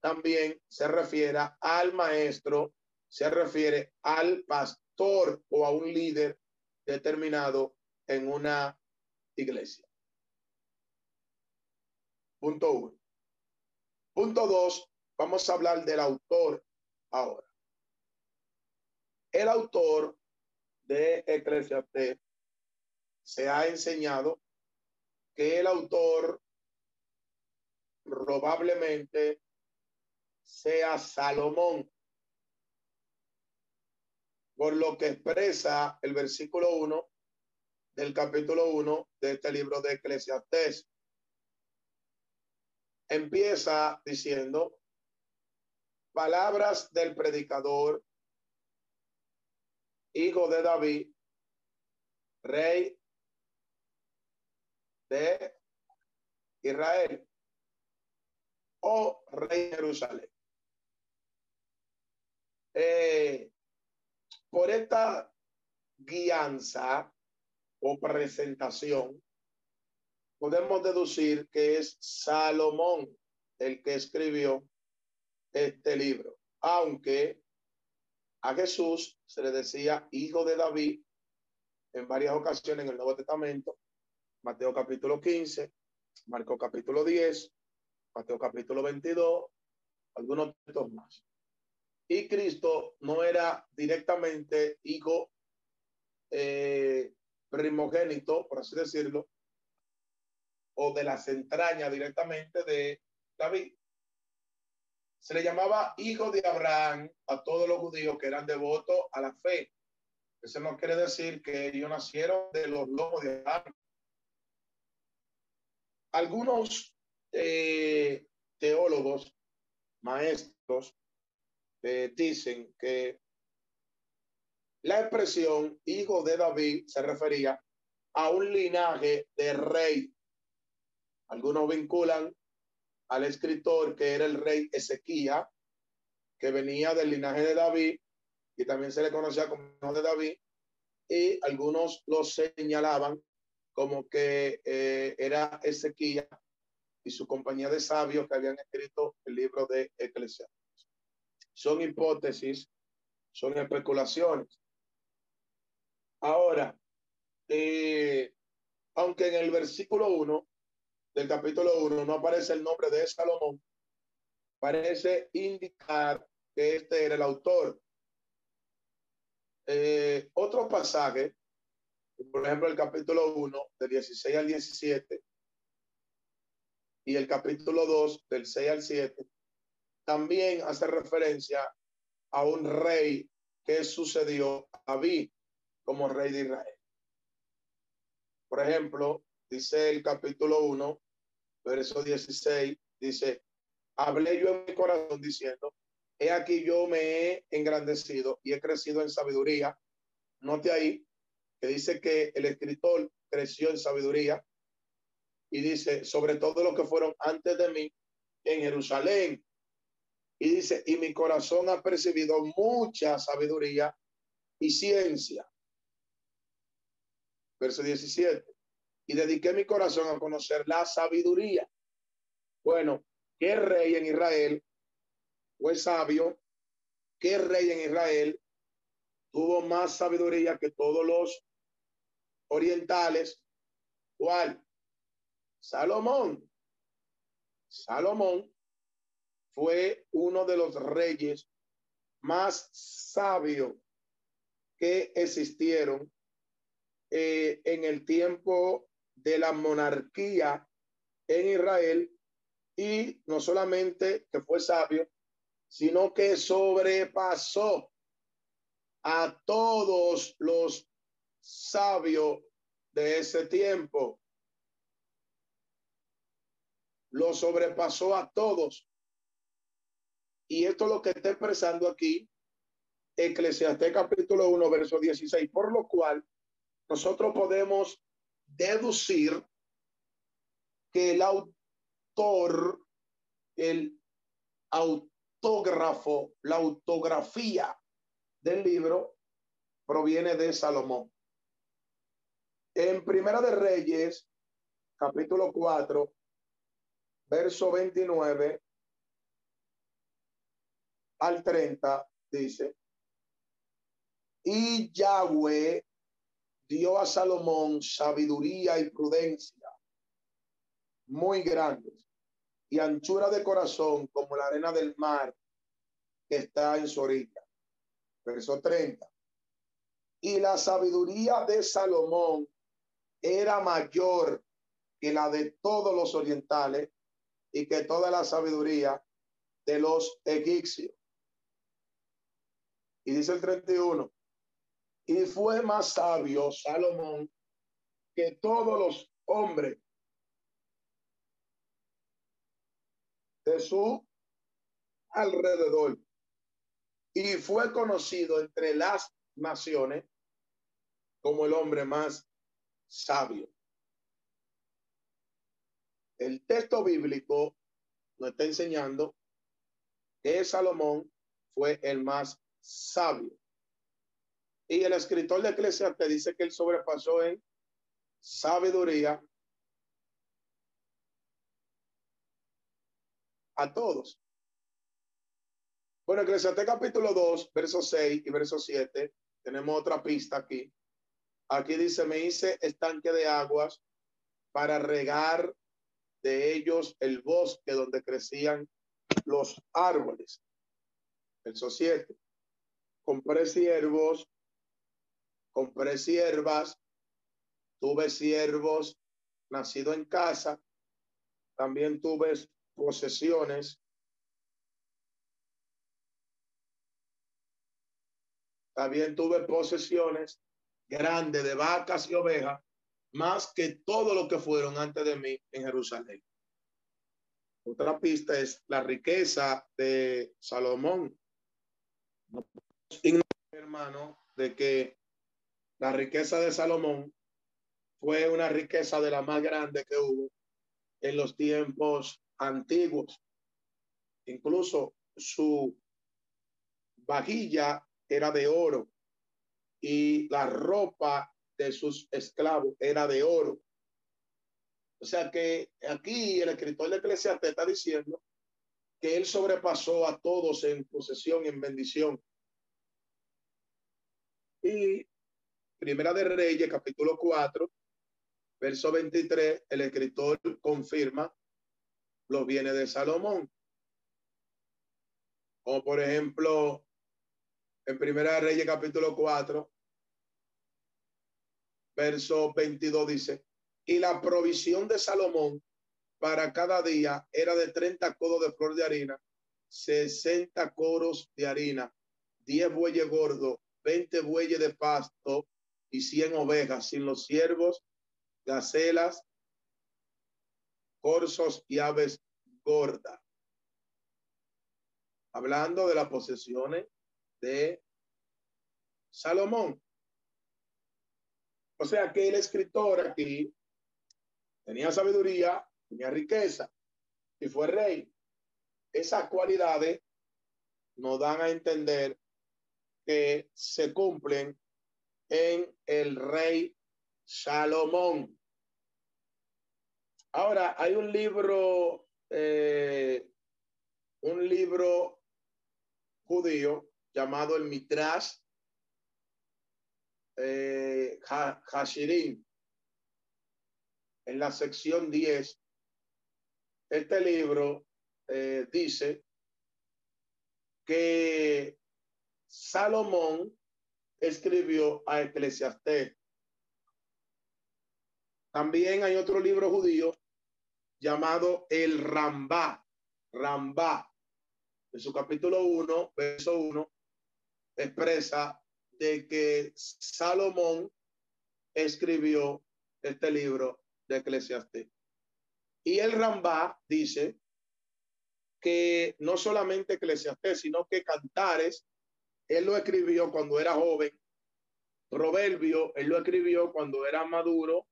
también se refiera al maestro, se refiere al pastor o a un líder determinado en una iglesia. Punto uno. Punto dos, vamos a hablar del autor ahora. El autor de Eclesiastes se ha enseñado que el autor probablemente sea Salomón, por lo que expresa el versículo 1 del capítulo 1 de este libro de Eclesiastés. Empieza diciendo, palabras del predicador, hijo de David, rey de Israel o rey de Jerusalén. Eh, por esta guianza o presentación, podemos deducir que es Salomón el que escribió este libro, aunque a Jesús se le decía hijo de David en varias ocasiones en el Nuevo Testamento, Mateo capítulo 15, Marcos capítulo 10, Mateo capítulo 22, algunos textos más. Y Cristo no era directamente hijo eh, primogénito, por así decirlo, o de las entrañas directamente de David. Se le llamaba hijo de Abraham a todos los judíos que eran devotos a la fe. Eso no quiere decir que ellos nacieron de los lomos de Abraham. Algunos eh, teólogos, maestros, eh, dicen que la expresión hijo de David se refería a un linaje de rey. Algunos vinculan al escritor que era el rey Ezequiel, que venía del linaje de David y también se le conocía como de David, y algunos lo señalaban como que eh, era Ezequiel y su compañía de sabios que habían escrito el libro de Eclesiastes. Son hipótesis, son especulaciones. Ahora, eh, aunque en el versículo 1 del capítulo 1 no aparece el nombre de Salomón, parece indicar que este era el autor. Eh, otro pasaje, por ejemplo, el capítulo 1, del 16 al 17, y el capítulo 2, del 6 al 7, también hace referencia a un rey que sucedió a David como rey de Israel. Por ejemplo, dice el capítulo 1, verso 16, dice, hablé yo en mi corazón diciendo, he aquí yo me he engrandecido y he crecido en sabiduría. Note ahí que dice que el escritor creció en sabiduría y dice, sobre todo los que fueron antes de mí en Jerusalén. Y dice, y mi corazón ha percibido mucha sabiduría y ciencia. Verso 17. Y dediqué mi corazón a conocer la sabiduría. Bueno, ¿qué rey en Israel fue sabio? ¿Qué rey en Israel tuvo más sabiduría que todos los orientales? ¿Cuál? Salomón. Salomón fue uno de los reyes más sabios que existieron eh, en el tiempo de la monarquía en Israel y no solamente que fue sabio, sino que sobrepasó a todos los sabios de ese tiempo lo sobrepasó a todos. Y esto es lo que está expresando aquí Eclesiastés capítulo 1, verso 16, por lo cual nosotros podemos deducir que el autor el autógrafo, la autografía del libro proviene de Salomón. En Primera de Reyes, capítulo 4, verso 29 al 30, dice, y Yahweh dio a Salomón sabiduría y prudencia muy grandes y anchura de corazón como la arena del mar que está en su orilla. Verso 30. Y la sabiduría de Salomón era mayor que la de todos los orientales y que toda la sabiduría de los egipcios. Y dice el 31, y fue más sabio Salomón que todos los hombres de su alrededor. Y fue conocido entre las naciones como el hombre más sabio. El texto bíblico nos está enseñando que Salomón fue el más sabio. Y el escritor de Eclesiastes dice que él sobrepasó en sabiduría a todos. Bueno, Eclesiastes capítulo 2, verso 6 y verso 7, tenemos otra pista aquí. Aquí dice, me hice estanque de aguas para regar de ellos el bosque donde crecían los árboles. Verso 7. Compré siervos, compré siervas, tuve siervos nacido en casa, también tuve posesiones. También tuve posesiones grandes de vacas y ovejas más que todo lo que fueron antes de mí en Jerusalén. Otra pista es la riqueza de Salomón. hermano, de que la riqueza de Salomón fue una riqueza de la más grande que hubo en los tiempos antiguos. Incluso su vajilla era de oro y la ropa de sus esclavos era de oro. O sea que aquí el escritor de Eclesiastes está diciendo que él sobrepasó a todos en posesión en bendición. Y Primera de Reyes, capítulo 4, verso 23, el escritor confirma los bienes de Salomón. Como por ejemplo, en Primera de Reyes, capítulo 4, verso 22 dice, y la provisión de Salomón para cada día era de 30 codos de flor de harina, 60 coros de harina, 10 bueyes gordos, 20 bueyes de pasto y 100 ovejas, sin los ciervos, gacelas, corzos y aves gordas. Hablando de las posesiones de Salomón. O sea que el escritor aquí tenía sabiduría, tenía riqueza y fue rey. Esas cualidades nos dan a entender que se cumplen en el rey Salomón. Ahora, hay un libro, eh, un libro judío llamado el Mitrash eh, Hashirim, en la sección 10, este libro eh, dice que Salomón escribió a Eclesiastés. También hay otro libro judío llamado el Rambá, Rambá, en su capítulo 1, verso 1, expresa de que Salomón escribió este libro de Eclesiastés. Y el Rambá dice que no solamente Eclesiastés, sino que Cantares, él lo escribió cuando era joven, Proverbio, él lo escribió cuando era maduro,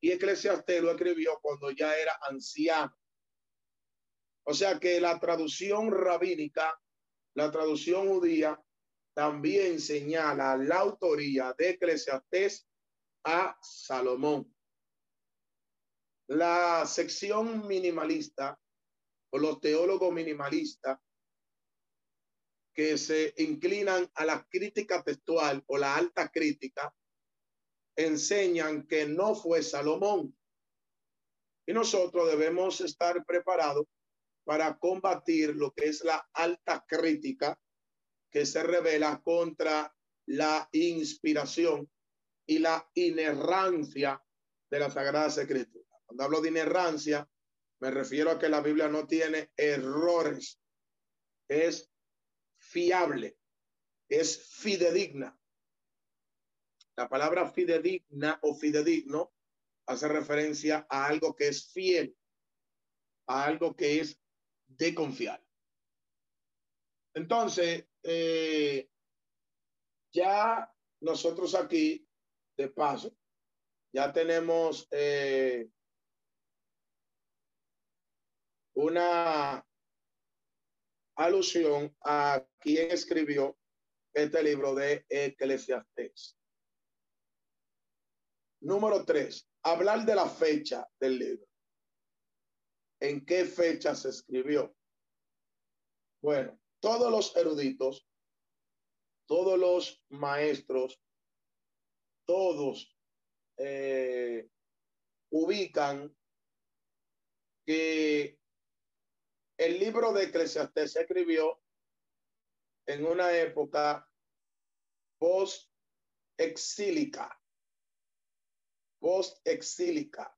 y Eclesiastés lo escribió cuando ya era anciano. O sea que la traducción rabínica, la traducción judía, también señala la autoría de Eclesiastés a Salomón. La sección minimalista o los teólogos minimalistas que se inclinan a la crítica textual o la alta crítica enseñan que no fue Salomón. Y nosotros debemos estar preparados para combatir lo que es la alta crítica que se revela contra la inspiración y la inerrancia de la Sagrada Escritura. Cuando hablo de inerrancia, me refiero a que la Biblia no tiene errores, es fiable, es fidedigna. La palabra fidedigna o fidedigno hace referencia a algo que es fiel, a algo que es de confiar. Entonces, eh, ya nosotros aquí, de paso, ya tenemos eh, una alusión a quien escribió este libro de Eclesiastés. Número tres, hablar de la fecha del libro. ¿En qué fecha se escribió? Bueno, todos los eruditos, todos los maestros, todos eh, ubican que el libro de Eclesiastés se escribió en una época post-exílica. Post-exílica.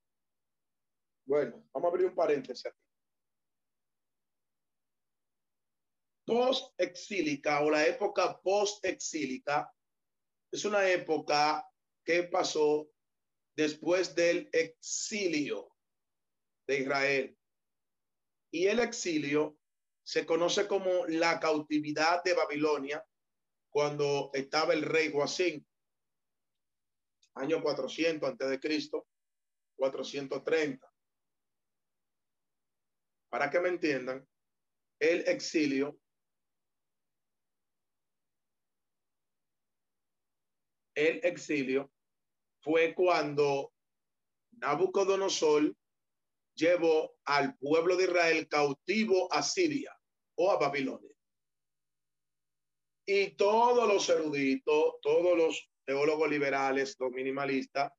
Bueno, vamos a abrir un paréntesis aquí. Post-exílica o la época post-exílica es una época que pasó después del exilio de Israel y el exilio se conoce como la cautividad de Babilonia cuando estaba el rey Joacín, año 400 antes de Cristo, 430. Para que me entiendan, el exilio el exilio fue cuando Nabucodonosor llevó al pueblo de Israel cautivo a Siria o a Babilonia. Y todos los eruditos, todos los teólogos liberales, los minimalistas,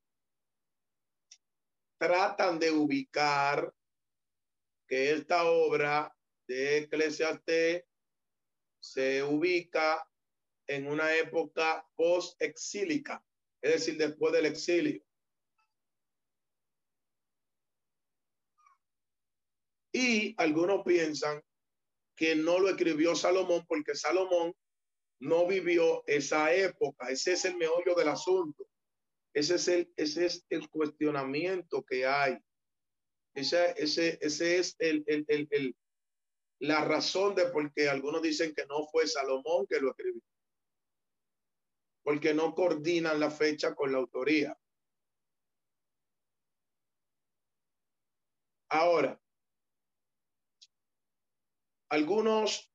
tratan de ubicar que esta obra de Eclesiastés se ubica en una época post-exílica, es decir, después del exilio. Y algunos piensan que no lo escribió Salomón porque Salomón no vivió esa época. Ese es el meollo del asunto. Ese es el, ese es el cuestionamiento que hay. Ese, ese, ese es el, el, el, la razón de por qué algunos dicen que no fue Salomón que lo escribió. Porque no coordinan la fecha con la autoría. Ahora, algunos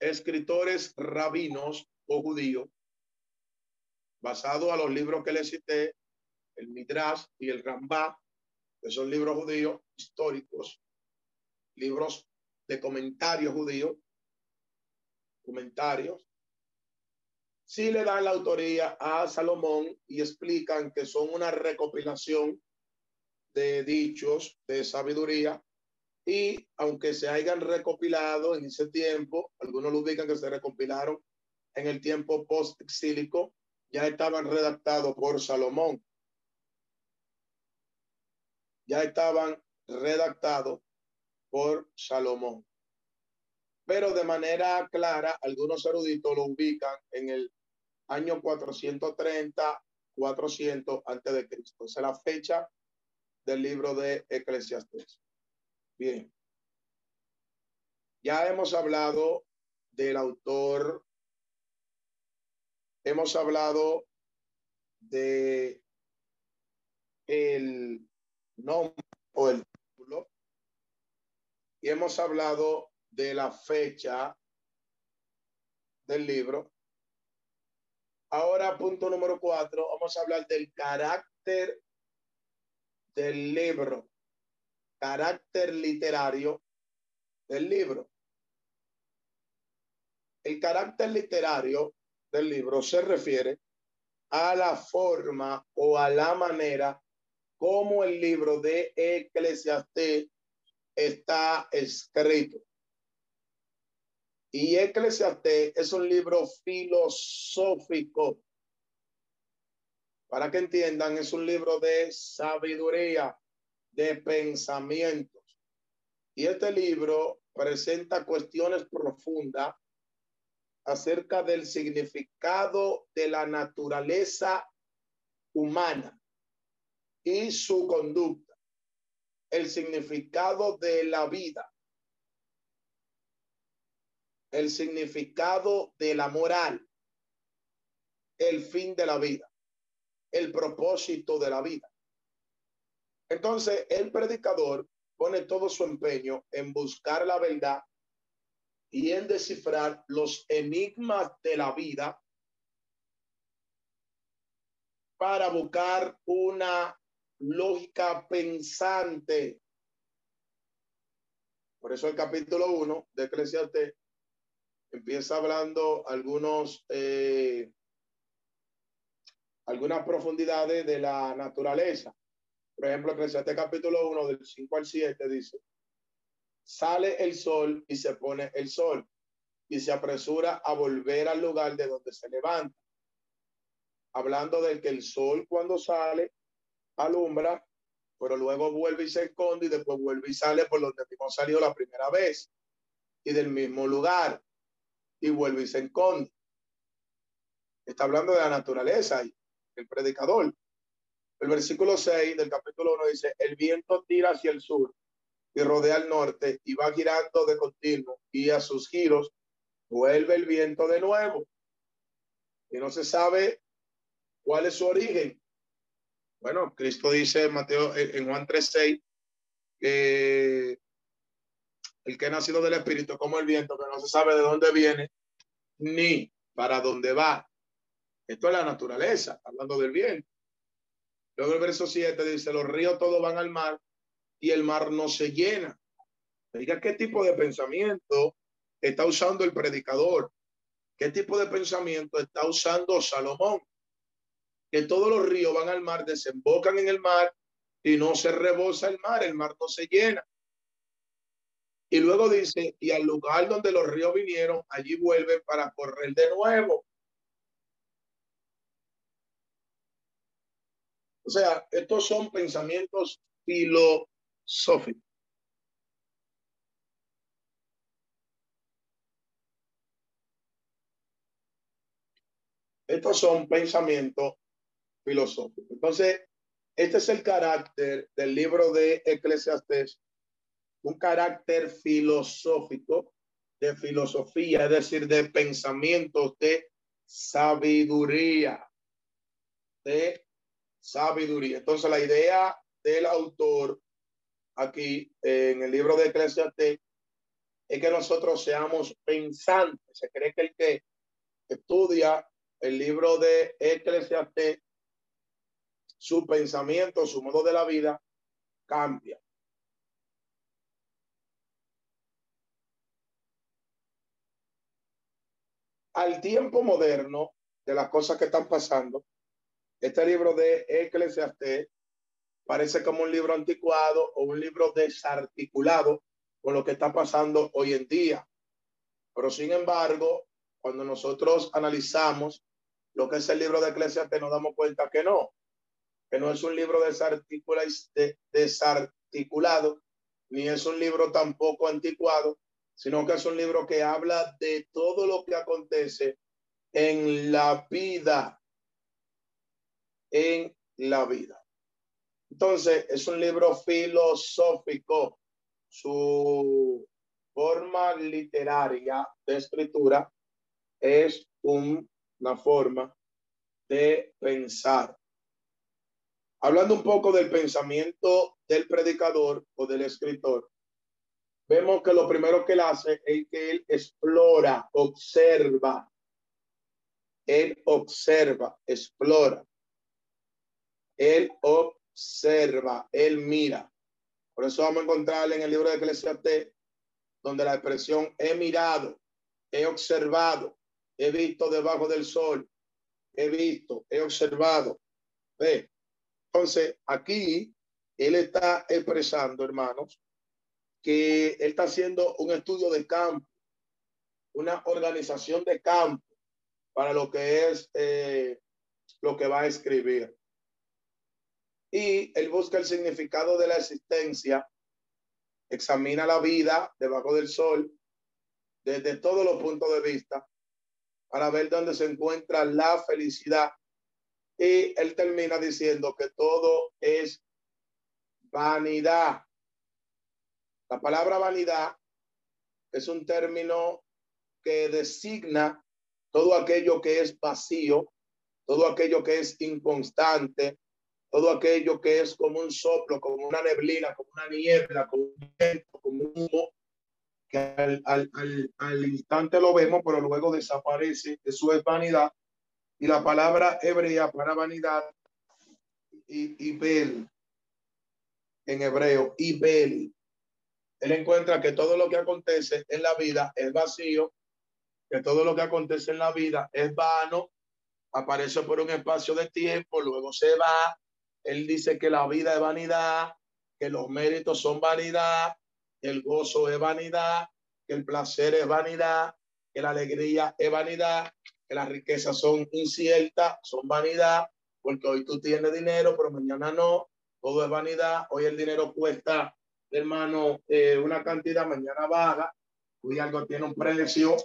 escritores rabinos o judíos, basado a los libros que les cité, el Midrash y el Rambá, que son libros judíos históricos, libros de comentarios judíos, comentarios, sí le dan la autoría a Salomón y explican que son una recopilación de dichos de sabiduría y aunque se hayan recopilado en ese tiempo, algunos lo ubican que se recopilaron en el tiempo post-exílico, ya estaban redactados por Salomón. Ya estaban redactados por Salomón. Pero de manera clara, algunos eruditos lo ubican en el año 430, 400 antes de Cristo. Esa es la fecha del libro de Eclesiastés. Bien. Ya hemos hablado del autor, hemos hablado de el nombre o el título, y hemos hablado de la fecha del libro. Ahora, punto número cuatro, vamos a hablar del carácter del libro, carácter literario del libro. El carácter literario del libro se refiere a la forma o a la manera como el libro de Eclesiastés está escrito. Y Eclesiastés es un libro filosófico. Para que entiendan, es un libro de sabiduría, de pensamientos. Y este libro presenta cuestiones profundas acerca del significado de la naturaleza humana y su conducta, el significado de la vida, el significado de la moral, el fin de la vida, el propósito de la vida. Entonces, el predicador pone todo su empeño en buscar la verdad y en descifrar los enigmas de la vida para buscar una lógica pensante. Por eso el capítulo 1 de Eclesiastes empieza hablando algunos eh, algunas profundidades de la naturaleza. Por ejemplo, Eclesiastes capítulo 1 del 5 al 7 dice, sale el sol y se pone el sol y se apresura a volver al lugar de donde se levanta. Hablando de que el sol cuando sale alumbra, pero luego vuelve y se esconde y después vuelve y sale por donde hemos salido la primera vez y del mismo lugar y vuelve y se esconde. Está hablando de la naturaleza y el predicador. El versículo 6 del capítulo 1 dice, el viento tira hacia el sur y rodea al norte y va girando de continuo y a sus giros vuelve el viento de nuevo. Y no se sabe cuál es su origen. Bueno, Cristo dice en Mateo, en Juan 3:6, que el que ha nacido del Espíritu, como el viento, que no se sabe de dónde viene ni para dónde va. Esto es la naturaleza, hablando del viento. Luego el verso 7 dice, los ríos todos van al mar y el mar no se llena. Diga qué tipo de pensamiento está usando el predicador, qué tipo de pensamiento está usando Salomón, que todos los ríos van al mar, desembocan en el mar y no se rebosa el mar, el mar no se llena. Y luego dice, y al lugar donde los ríos vinieron, allí vuelven para correr de nuevo. O sea, estos son pensamientos filosóficos. Estos son pensamientos filosóficos. Entonces, este es el carácter del libro de Eclesiastés, un carácter filosófico, de filosofía, es decir, de pensamientos, de sabiduría, de sabiduría. Entonces, la idea del autor aquí en el libro de Eclesiastes es que nosotros seamos pensantes. Se cree que el que estudia el libro de Eclesiastes, su pensamiento, su modo de la vida cambia. Al tiempo moderno de las cosas que están pasando, este libro de Eclesiastés parece como un libro anticuado o un libro desarticulado con lo que está pasando hoy en día. Pero sin embargo, cuando nosotros analizamos lo que es el libro de Eclesiastes, nos damos cuenta que no, que no es un libro desarticulado, ni es un libro tampoco anticuado, sino que es un libro que habla de todo lo que acontece en la vida, en la vida. Entonces, es un libro filosófico. Su forma literaria de escritura es una forma de pensar. Hablando un poco del pensamiento del predicador o del escritor, vemos que lo primero que él hace es que él explora, observa. Él observa, explora. Él observa, él mira. Por eso vamos a encontrar en el libro de Eclesiastes, donde la expresión he mirado, he observado, he visto debajo del sol, he visto, he observado. Ve. Entonces, aquí él está expresando, hermanos, que él está haciendo un estudio de campo, una organización de campo para lo que es eh, lo que va a escribir. Y él busca el significado de la existencia, examina la vida debajo del sol desde todos los puntos de vista para ver dónde se encuentra la felicidad. Y él termina diciendo que todo es vanidad. La palabra vanidad es un término que designa todo aquello que es vacío, todo aquello que es inconstante, todo aquello que es como un soplo, como una neblina, como una niebla, como un viento, como un humo, que al, al, al, instante lo vemos, pero luego desaparece. Eso es vanidad. Y la palabra hebrea para vanidad, y, y bel, en hebreo, y bel, él encuentra que todo lo que acontece en la vida es vacío, que todo lo que acontece en la vida es vano, aparece por un espacio de tiempo, luego se va. Él dice que la vida es vanidad, que los méritos son vanidad, que el gozo es vanidad, que el placer es vanidad, que la alegría es vanidad, que las riquezas son inciertas, son vanidad, porque hoy tú tienes dinero, pero mañana no, todo es vanidad. Hoy el dinero cuesta hermano, eh, una cantidad, mañana baja, hoy algo tiene un precio,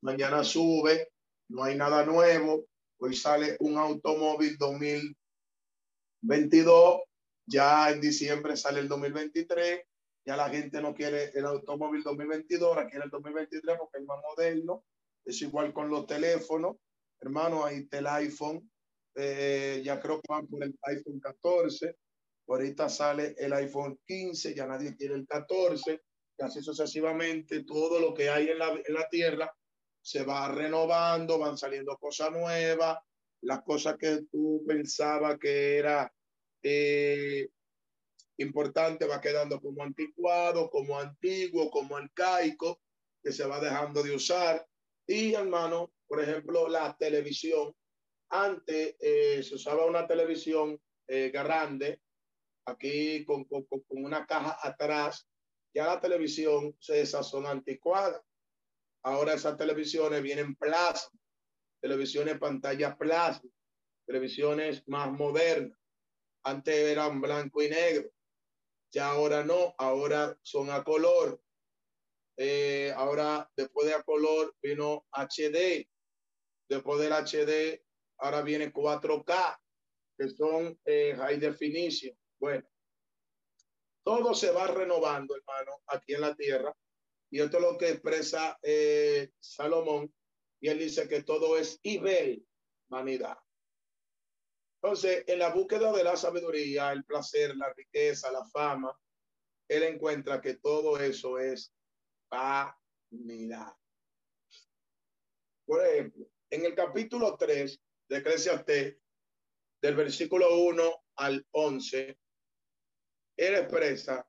mañana sube, no hay nada nuevo, hoy sale un automóvil 2022, ya en diciembre sale el 2023, ya la gente no quiere el automóvil 2022, ahora quiere el 2023 porque es más moderno, es igual con los teléfonos, hermano, ahí está el iPhone, eh, ya creo que van por el iPhone 14, ahorita sale el iPhone 15, ya nadie quiere el 14, y así sucesivamente, todo lo que hay en la, en la tierra se va renovando, van saliendo cosas nuevas, las cosas que tú pensabas que era eh, importante va quedando como anticuado, como antiguo, como arcaico, que se va dejando de usar. Y hermano, por ejemplo, la televisión. Antes eh, se usaba una televisión eh, grande aquí con, con, con, una caja atrás, ya la televisión, esas son anticuadas. Ahora esas televisiones vienen plasma, televisiones pantalla plasma, televisiones más modernas. Antes eran blanco y negro, ya ahora no, ahora son a color. Eh, ahora, después de a color, vino HD. Después del HD, ahora viene 4K, que son eh, high definition. Bueno, todo se va renovando, hermano, aquí en la tierra. Y esto es lo que expresa eh, Salomón. Y él dice que todo es Ibel, vanidad. Entonces, en la búsqueda de la sabiduría, el placer, la riqueza, la fama, él encuentra que todo eso es vanidad. Por ejemplo, en el capítulo 3 de Eclesiastes, del versículo 1 al 11, él expresa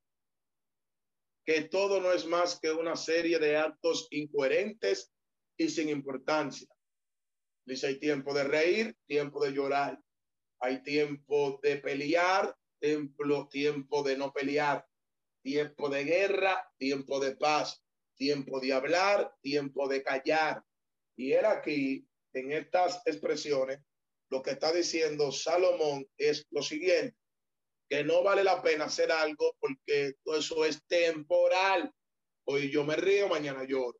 que todo no es más que una serie de actos incoherentes y sin importancia. Dice, hay tiempo de reír, tiempo de llorar. Hay tiempo de pelear, tiempo, tiempo de no pelear. Tiempo de guerra, tiempo de paz. Tiempo de hablar, tiempo de callar. Y él aquí, en estas expresiones, lo que está diciendo Salomón es lo siguiente que no vale la pena hacer algo porque todo eso es temporal. Hoy yo me río, mañana lloro.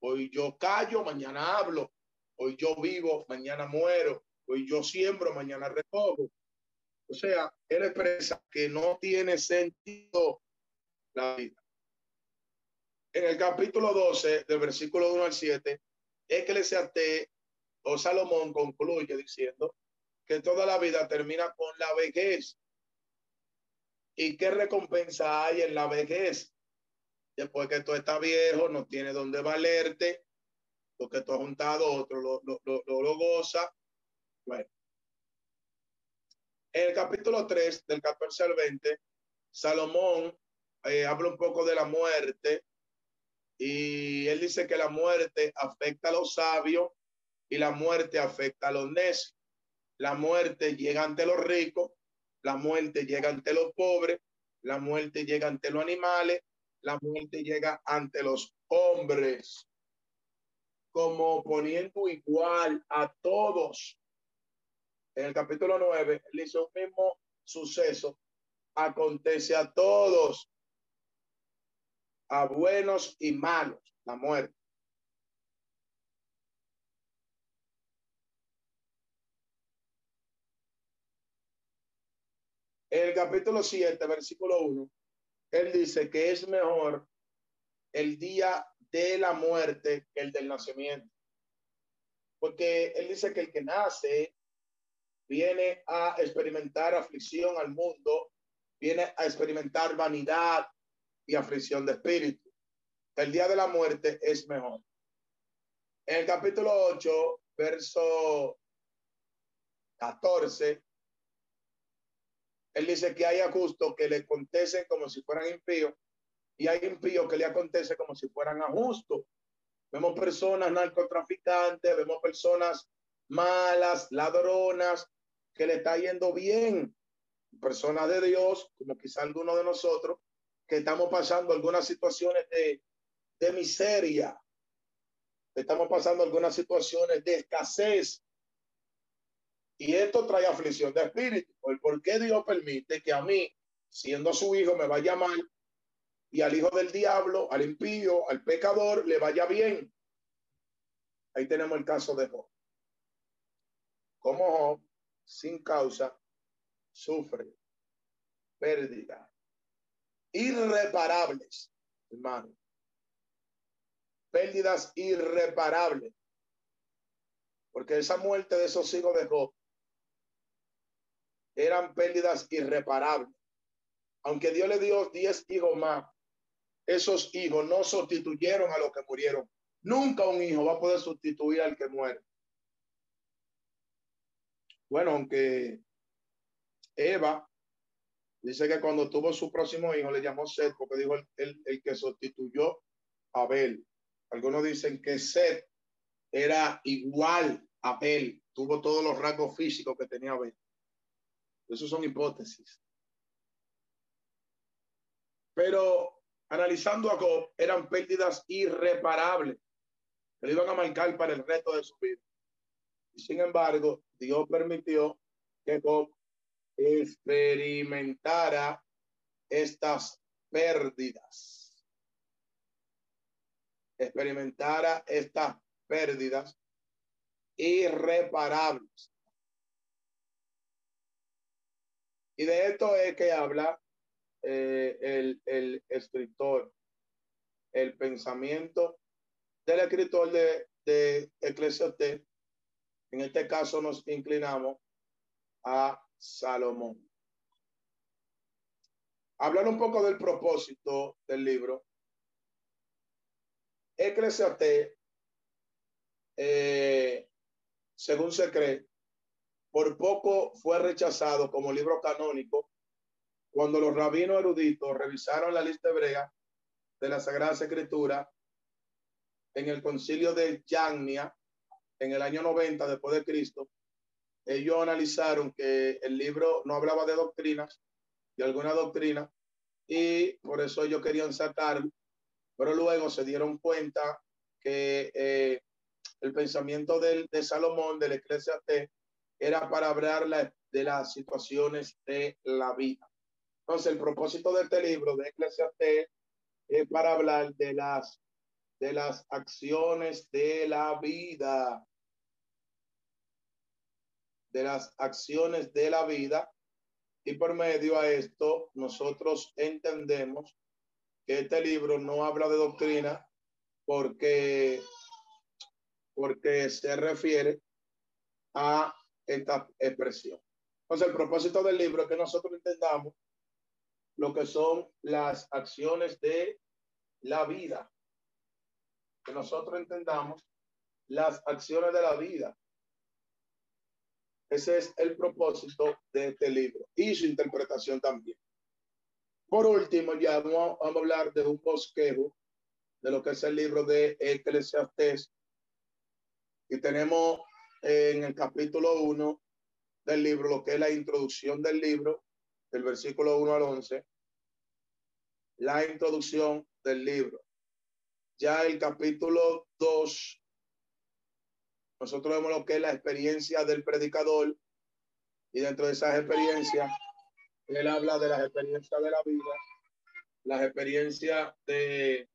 Hoy yo callo, mañana hablo. Hoy yo vivo, mañana muero. Hoy yo siembro, mañana recojo. O sea, él expresa que no tiene sentido la vida. En el capítulo 12, del versículo 1 al 7, Eclesiastes o Salomón concluye diciendo que toda la vida termina con la vejez ¿Y qué recompensa hay en la vejez? Después que tú estás viejo, no tiene dónde valerte, porque tú has juntado otro, lo, lo, lo, lo goza. Bueno. En el capítulo 3, del 14 al 20, Salomón eh, habla un poco de la muerte y él dice que la muerte afecta a los sabios y la muerte afecta a los necios. La muerte llega ante los ricos, la muerte llega ante los pobres, la muerte llega ante los animales, la muerte llega ante los hombres, como poniendo igual a todos. En el capítulo 9, él hizo un mismo suceso. Acontece a todos, a buenos y malos, la muerte. En el capítulo 7, versículo 1, él dice que es mejor el día de la muerte que el del nacimiento. Porque él dice que el que nace viene a experimentar aflicción al mundo, viene a experimentar vanidad y aflicción de espíritu. El día de la muerte es mejor. En el capítulo 8, verso 14, él dice que hay justos que le acontecen como si fueran impíos y hay impíos que le acontece como si fueran a justos. Vemos personas narcotraficantes, vemos personas malas, ladronas, que le está yendo bien. Personas de Dios, como quizá alguno de nosotros, que estamos pasando algunas situaciones de, de miseria, estamos pasando algunas situaciones de escasez, y esto trae aflicción de espíritu. ¿Por qué Dios permite que a mí, siendo su hijo, me vaya mal y al hijo del diablo, al impío, al pecador, le vaya bien? Ahí tenemos el caso de Job. Como sin causa, sufre pérdida irreparables, hermano. Pérdidas irreparables. Porque esa muerte de esos hijos de Job eran pérdidas irreparables. Aunque Dios le dio diez hijos más, esos hijos no sustituyeron a los que murieron. Nunca un hijo va a poder sustituir al que muere. Bueno, aunque Eva dice que cuando tuvo su próximo hijo le llamó Seth porque dijo el, el, que sustituyó a Abel. Algunos dicen que Seth era igual a Abel, tuvo todos los rasgos físicos que tenía Abel. Esas son hipótesis. Pero analizando a Job, eran pérdidas irreparables que le iban a marcar para el resto de su vida. Sin embargo, Dios permitió que Job experimentara estas pérdidas. Experimentara estas pérdidas irreparables. Y de esto es que habla eh, el, el, escritor, el pensamiento del escritor de, de Eclesiastes. En este caso nos inclinamos a Salomón. Hablar un poco del propósito del libro. Eclesiastes, eh, según se cree, por poco fue rechazado como libro canónico cuando los rabinos eruditos revisaron la lista hebrea de la Sagrada Escritura en el concilio de Yagnia en el año 90 después de Cristo. Ellos analizaron que el libro no hablaba de doctrinas, de alguna doctrina, y por eso ellos querían sacarlo, pero luego se dieron cuenta que eh, el pensamiento del, de Salomón, del Eclesiastés, era para hablar de las situaciones de la vida. Entonces, el propósito de este libro de Eclesiastes es para hablar de las, de las acciones de la vida. De las acciones de la vida. Y por medio a esto, nosotros entendemos que este libro no habla de doctrina porque, porque se refiere a esta expresión. Entonces, el propósito del libro es que nosotros entendamos lo que son las acciones de la vida. Que nosotros entendamos las acciones de la vida. Ese es el propósito de este libro y su interpretación también. Por último, ya vamos, a hablar de un bosquejo de lo que es el libro de Eclesiastes. Y tenemos en el capítulo 1 del libro, lo que es la introducción del libro, del versículo 1 al 11, la introducción del libro. Ya el capítulo 2, nosotros vemos lo que es la experiencia del predicador y dentro de esas experiencias, él habla de las experiencias de la vida, las experiencias de,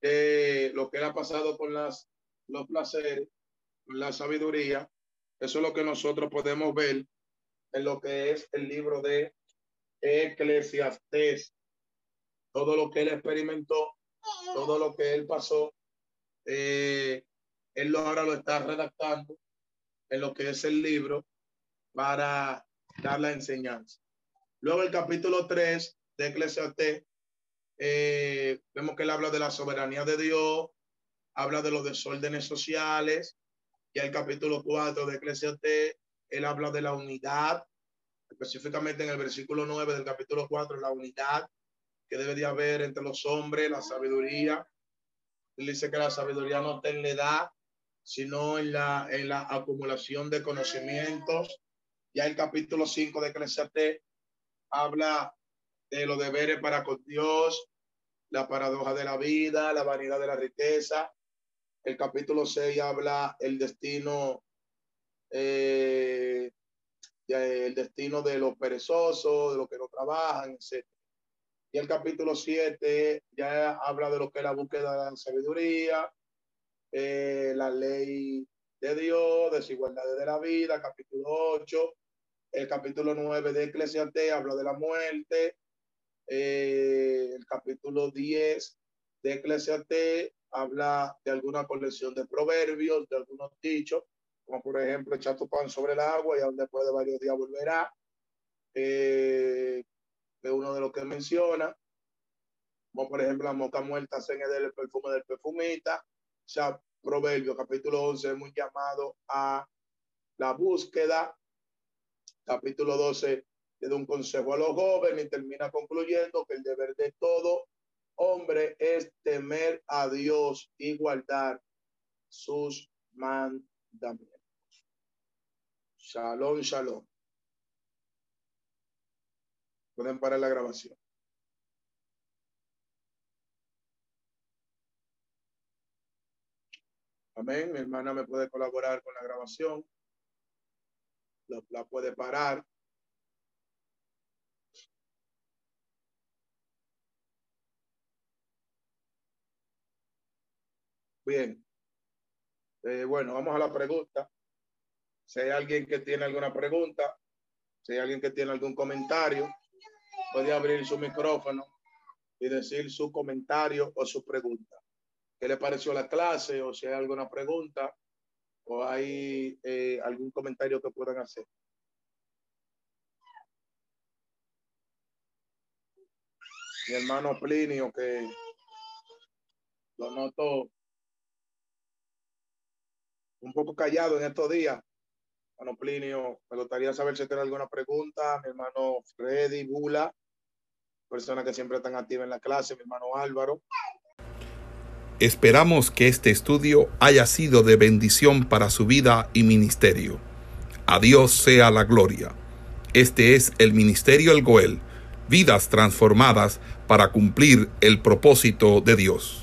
de lo que él ha pasado con las, los placeres, la sabiduría. Eso es lo que nosotros podemos ver en lo que es el libro de Eclesiastés todo lo que él experimentó, todo lo que él pasó, eh, él ahora lo está redactando en lo que es el libro para dar la enseñanza. Luego el capítulo 3 de Eclesiastés, eh, vemos que él habla de la soberanía de Dios, habla de los desórdenes sociales, y el capítulo 4 de Eclesiastés, él habla de la unidad, específicamente en el versículo 9 del capítulo 4, la unidad que debe de haber entre los hombres, la sabiduría. Él dice que la sabiduría no está en la edad, sino en la, en la acumulación de conocimientos. Ya el capítulo 5 de Eclesiastes habla de los deberes para con Dios, la paradoja de la vida, la vanidad de la riqueza. El capítulo 6 habla el destino, eh, el destino de los perezosos, de los que no trabajan, etc. Y el capítulo 7 ya habla de lo que es la búsqueda de la sabiduría, eh, la ley de Dios, desigualdades de la vida, capítulo 8. El capítulo 9 de Eclesiastés habla de la muerte. Eh, el capítulo 10 de Eclesiastés habla de alguna colección de proverbios, de algunos dichos, como por ejemplo, echar tu pan sobre el agua y a donde puede varios días volverá. Eh, de uno de los que menciona, como por ejemplo la mosca muerta se el perfume del perfumista, o sea, Proverbio capítulo 11 es muy llamado a la búsqueda, capítulo 12 le da un consejo a los jóvenes y termina concluyendo que el deber de todo hombre es temer a Dios y guardar sus mandamientos. Shalom, shalom. Pueden parar la grabación. Amén. Mi hermana me puede colaborar con la grabación. La, puede parar. Bien. Eh, bueno, vamos a la pregunta. Si hay alguien que tiene alguna pregunta, si hay alguien que tiene algún comentario, puede abrir su micrófono y decir su comentario o su pregunta. ¿Qué le pareció la clase o si hay alguna pregunta o hay eh, algún comentario que puedan hacer? Mi hermano Plinio, que lo noto un poco callado en estos días. Hermano Plinio, me gustaría saber si tiene alguna pregunta. Mi hermano Freddy Bula, personas que siempre están activas en la clase, mi hermano Álvaro.
Esperamos que este estudio haya sido de bendición para su vida y ministerio. A Dios sea la gloria. Este es el Ministerio El Goel, vidas transformadas para cumplir el propósito de Dios.